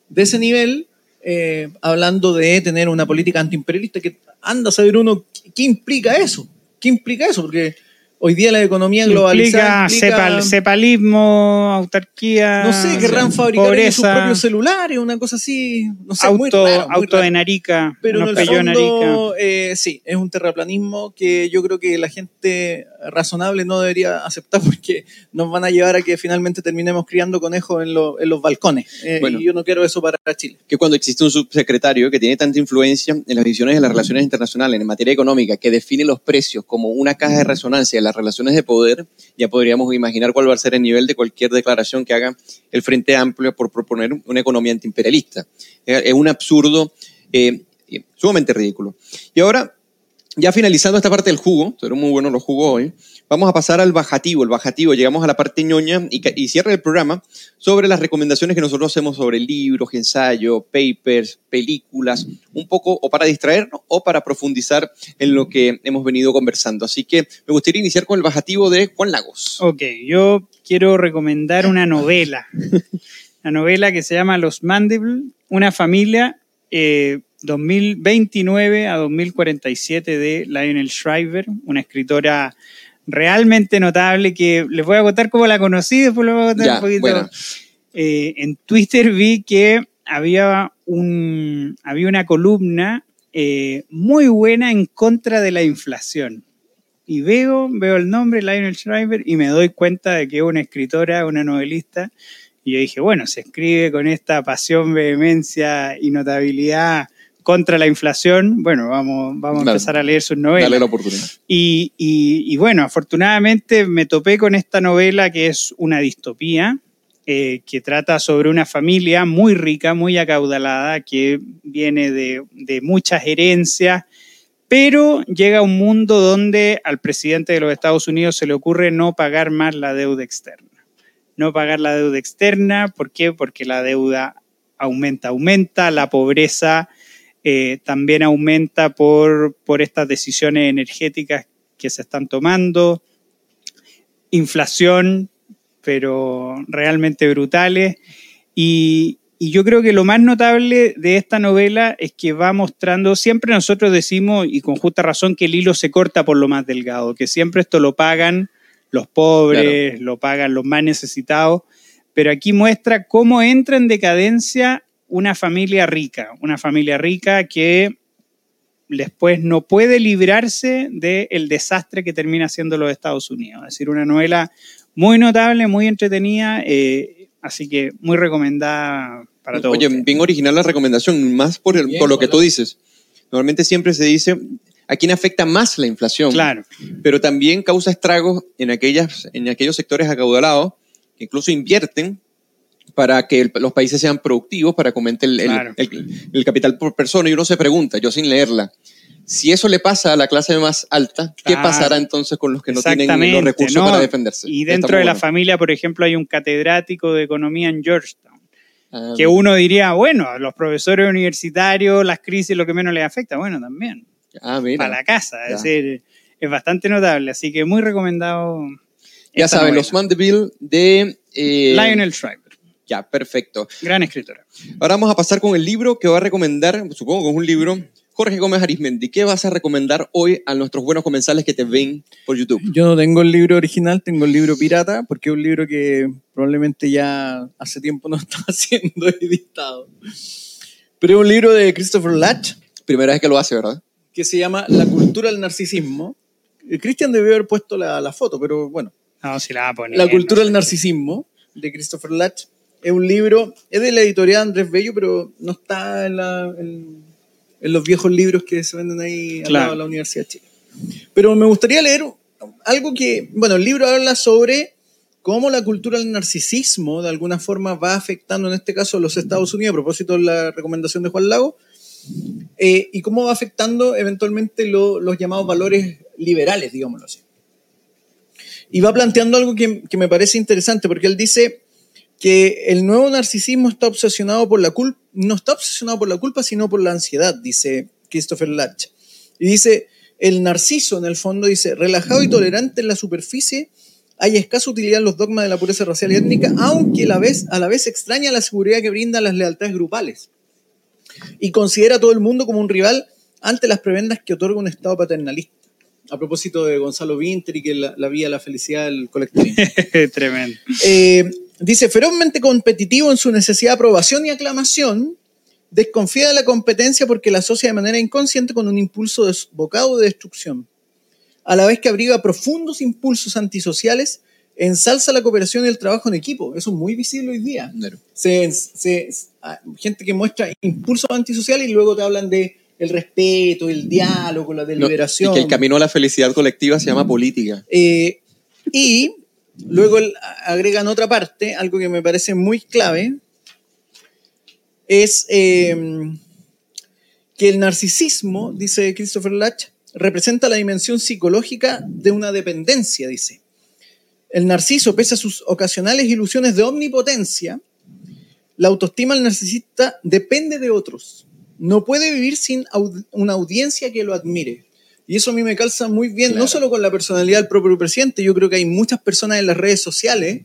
Speaker 2: de ese nivel eh, hablando de tener una política antiimperialista que anda a saber uno qué implica eso. ¿Qué implica eso? Porque Hoy día la economía globalizada
Speaker 3: implica, cepalismo, autarquía.
Speaker 2: No sé, querrán fabricar sus propios celulares, una cosa así. No sé,
Speaker 3: auto, auto de Narica.
Speaker 2: Pero en el fondo, eh, sí, es un terraplanismo que yo creo que la gente razonable no debería aceptar porque nos van a llevar a que finalmente terminemos criando conejos en, en los balcones. Eh, y yo no quiero eso para Chile.
Speaker 1: Que cuando existe un subsecretario que tiene tanta influencia en las decisiones de las relaciones internacionales en materia económica, que define los precios como una caja de resonancia las relaciones de poder, ya podríamos imaginar cuál va a ser el nivel de cualquier declaración que haga el Frente Amplio por proponer una economía antiimperialista. Es un absurdo eh, sumamente ridículo. Y ahora, ya finalizando esta parte del jugo, fueron muy buenos los jugos hoy, vamos a pasar al bajativo. El bajativo, llegamos a la parte ñoña y, y el programa sobre las recomendaciones que nosotros hacemos sobre libros, ensayos, papers, películas, un poco o para distraernos o para profundizar en lo que hemos venido conversando. Así que me gustaría iniciar con el bajativo de Juan Lagos.
Speaker 3: Ok, yo quiero recomendar una novela. una novela que se llama Los Mandible, una familia eh, 2029 a 2047 de Lionel Shriver, una escritora realmente notable que les voy a contar cómo la conocí, después les voy a contar un poquito. Eh, en Twitter vi que había, un, había una columna eh, muy buena en contra de la inflación. Y veo, veo el nombre, Lionel Shriver, y me doy cuenta de que es una escritora, una novelista. Y yo dije, bueno, se escribe con esta pasión, vehemencia y notabilidad contra la inflación, bueno, vamos, vamos a empezar a leer sus novelas.
Speaker 1: Dale la oportunidad.
Speaker 3: Y, y, bueno, afortunadamente me topé con esta novela que es una distopía, eh, que trata sobre una familia muy rica, muy acaudalada, que viene de, de muchas herencias, pero llega a un mundo donde al presidente de los Estados Unidos se le ocurre no pagar más la deuda externa. No pagar la deuda externa, ¿por qué? Porque la deuda aumenta, aumenta, la pobreza eh, también aumenta por, por estas decisiones energéticas que se están tomando, inflación, pero realmente brutales. Y, y, yo creo que lo más notable de esta novela es que va mostrando, siempre nosotros decimos, y con justa razón, que el hilo se corta por lo más delgado, que siempre esto lo pagan los pobres, lo pagan los más necesitados, pero aquí muestra cómo entra en decadencia una familia rica, una familia rica que después no puede librarse del desastre que termina siendo los Estados Unidos. Es decir, una novela muy notable, muy entretenida, eh, así que muy recomendada para todos.
Speaker 1: Oye, bien original la recomendación, más por, por lo que tú dices. Normalmente siempre se dice a quién afecta más la inflación.
Speaker 3: Claro.
Speaker 1: Pero también causa estragos en, aquellas, en aquellos sectores acaudalados que incluso invierten para que los países sean productivos, para que aumente el, el, capital por persona. Y uno se pregunta, yo sin leerla, si eso le pasa a la clase más alta, ¿qué pasará entonces con los que no tienen los recursos para defenderse?
Speaker 3: Y dentro de la familia, por ejemplo, hay un catedrático de economía en Georgetown. Ah, que uno diría, bueno, a los profesores universitarios, las crisis, lo que menos les afecta, bueno, también.
Speaker 1: Ah,
Speaker 3: Para la casa, es decir, es bastante notable, así que muy recomendado.
Speaker 1: Ya saben, los Mandeville de...
Speaker 3: Eh, Lionel Shriver.
Speaker 1: Ya, perfecto.
Speaker 3: Gran escritora.
Speaker 1: Ahora vamos a pasar con el libro que va a recomendar, supongo que es un libro, Jorge Gómez Arismendi. ¿Qué vas a recomendar hoy a nuestros buenos comensales que te ven por YouTube?
Speaker 2: Yo no tengo el libro original, tengo el libro pirata, porque es un libro que probablemente ya hace tiempo no está siendo editado. Pero es un libro de Christopher Latch.
Speaker 1: Primera vez que lo hace, ¿verdad?
Speaker 2: Que se llama La cultura del narcisismo. Eh, Christian debió haber puesto la, foto, pero bueno.
Speaker 3: No, si la va a poner.
Speaker 2: La cultura del narcisismo, de Christopher Latch es un libro, es de la editorial Andrés Bello, pero no está en, los viejos libros que se venden ahí al lado de la Universidad de Chile. Pero me gustaría leer algo que, bueno, el libro habla sobre cómo la cultura del narcisismo de alguna forma va afectando, en este caso, a los Estados Unidos, a propósito de la recomendación de Juan Lago, eh, y cómo va afectando eventualmente los llamados valores liberales, digámoslo así. y va planteando algo que, que me parece interesante, porque él dice que el nuevo narcisismo está obsesionado por la culpa, no está obsesionado por la culpa, sino por la ansiedad, dice Christopher Latch. Y dice, el narciso, en el fondo, dice, relajado y tolerante en la superficie, hay escasa utilidad en los dogmas de la pureza racial y étnica, aunque a la vez, a la vez extraña la seguridad que brindan las lealtades grupales. Y considera a todo el mundo como un rival ante las prebendas que otorga un Estado paternalista. A propósito de Gonzalo Winter y que la, la vía la felicidad del colectivo.
Speaker 3: Tremendo.
Speaker 2: Eh, dice, ferozmente competitivo en su necesidad de aprobación y aclamación, desconfía de la competencia porque la asocia de manera inconsciente con un impulso desbocado de destrucción. A la vez que abriga profundos impulsos antisociales, ensalza la cooperación y el trabajo en equipo. Eso es muy visible hoy día.
Speaker 1: Claro.
Speaker 2: Se- se- ah, gente que muestra impulsos antisociales y luego te hablan de el respeto, el diálogo, la
Speaker 1: No,
Speaker 2: deliberación.
Speaker 1: y que el camino a la felicidad colectiva se llama política.
Speaker 2: Eh, y luego él agrega en otra parte, algo que me parece muy clave, es eh, que el narcisismo, dice Christopher Latch, representa la dimensión psicológica de una dependencia, dice. El narciso, pese a sus ocasionales ilusiones de omnipotencia, la autoestima del narcisista depende de otros. No puede vivir sin una audiencia que lo admire. Y eso a mí me calza muy bien, no
Speaker 1: Claro.
Speaker 2: solo con la personalidad del propio presidente, yo creo que hay muchas personas en las redes sociales,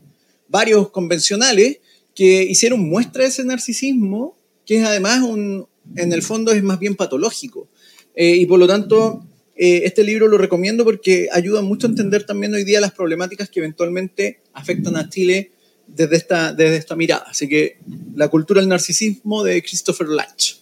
Speaker 2: varios convencionales, que hicieron muestra de ese narcisismo, que es además un, en el fondo es más bien patológico. Eh, y por lo tanto, eh, este libro lo recomiendo porque ayuda mucho a entender también hoy día las problemáticas que eventualmente afectan a Chile desde esta, desde esta mirada. Así que La cultura del narcisismo de Christopher Latch.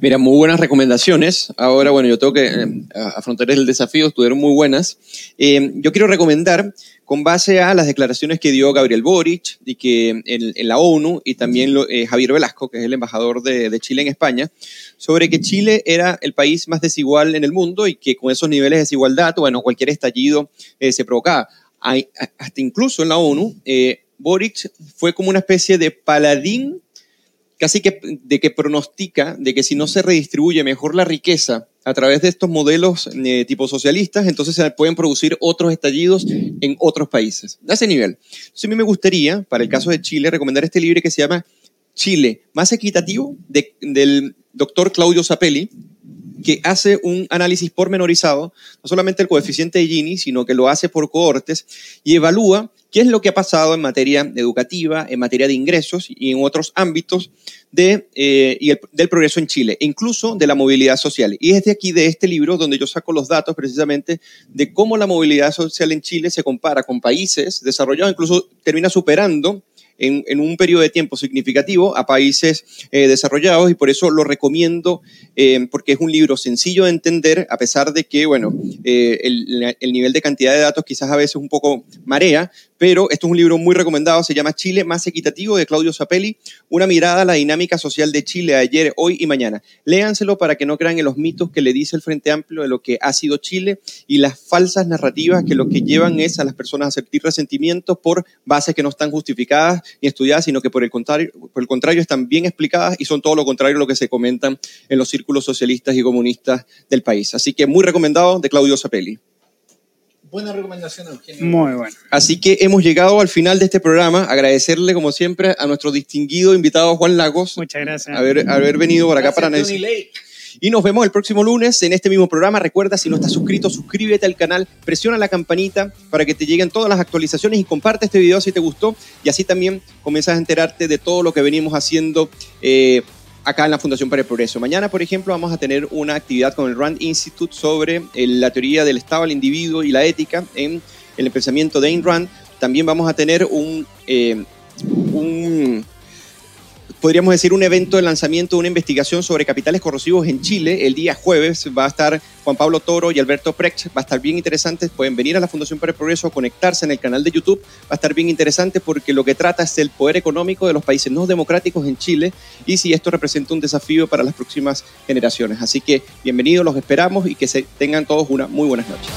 Speaker 1: Mira, muy buenas recomendaciones. Ahora, bueno, yo tengo que eh, afrontar el desafío, estuvieron muy buenas. Eh, yo quiero recomendar, con base a las declaraciones que dio Gabriel Boric y que en, la ONU y también lo- eh, Javier Velasco, que es el embajador de, Chile en España, sobre que Chile era el país más desigual en el mundo y que con esos niveles de desigualdad, bueno, cualquier estallido eh, se provocaba. Hasta incluso en la ONU, eh, Boric fue como una especie de paladín casi que de que pronostica de que si no se redistribuye mejor la riqueza a través de estos modelos eh, tipo socialistas, entonces se pueden producir otros estallidos en otros países. A ese nivel. Entonces a mí me gustaría, para el caso de Chile, recomendar este libro que se llama Chile, más equitativo, de- del doctor Claudio Zapelli, que hace un análisis pormenorizado, no solamente el coeficiente de Gini, sino que lo hace por cohortes y evalúa qué es lo que ha pasado en materia educativa, en materia de ingresos y en otros ámbitos de, eh, y el- del progreso en Chile, e incluso de la movilidad social. Y es de aquí, de este libro, donde yo saco los datos precisamente de cómo la movilidad social en Chile se compara con países desarrollados, incluso termina superando en, un periodo de tiempo significativo a países eh, desarrollados y por eso lo recomiendo eh, porque es un libro sencillo de entender a pesar de que, bueno, eh, el, el nivel de cantidad de datos quizás a veces un poco marea, pero esto es un libro muy recomendado, se llama Chile más equitativo de Claudio Zapelli, una mirada a la dinámica social de Chile ayer, hoy y mañana. Léanselo para que no crean en los mitos que le dice el Frente Amplio de lo que ha sido Chile y las falsas narrativas que lo que llevan es a las personas a sentir resentimientos por bases que no están justificadas ni estudiadas, sino que por el contrario, por el contrario están bien explicadas y son todo lo contrario a lo que se comentan en los círculos socialistas y comunistas del país. Así que muy recomendado de Claudio Zapelli.
Speaker 2: Buena recomendación, Eugenio.
Speaker 3: Muy bueno.
Speaker 1: Así que hemos llegado al final de este programa. Agradecerle, como siempre, a nuestro distinguido invitado Juan Lagos
Speaker 3: Muchas gracias.
Speaker 1: haber, haber venido por acá
Speaker 2: Gracias,
Speaker 1: para
Speaker 2: Tony Lake.
Speaker 1: Y nos vemos el próximo lunes en este mismo programa. Recuerda, si no estás suscrito, suscríbete al canal, presiona la campanita para que te lleguen todas las actualizaciones y comparte este video si te gustó. Y así también comienzas a enterarte de todo lo que venimos haciendo eh, acá en la Fundación para el Progreso. Mañana, por ejemplo, vamos a tener una actividad con el Rand Institute sobre eh, la teoría del Estado, el individuo y la ética en el pensamiento de Ayn Rand. También vamos a tener un... eh, un podríamos decir, un evento de lanzamiento de una investigación sobre capitales corrosivos en Chile. El día jueves va a estar Juan Pablo Toro y Alberto Precht. Va a estar bien interesante. Pueden venir a la Fundación para el Progreso, conectarse en el canal de YouTube. Va a estar bien interesante porque lo que trata es el poder económico de los países no democráticos en Chile y si esto representa un desafío para las próximas generaciones. Así que bienvenidos, los esperamos y que se tengan todos una muy buenas noches.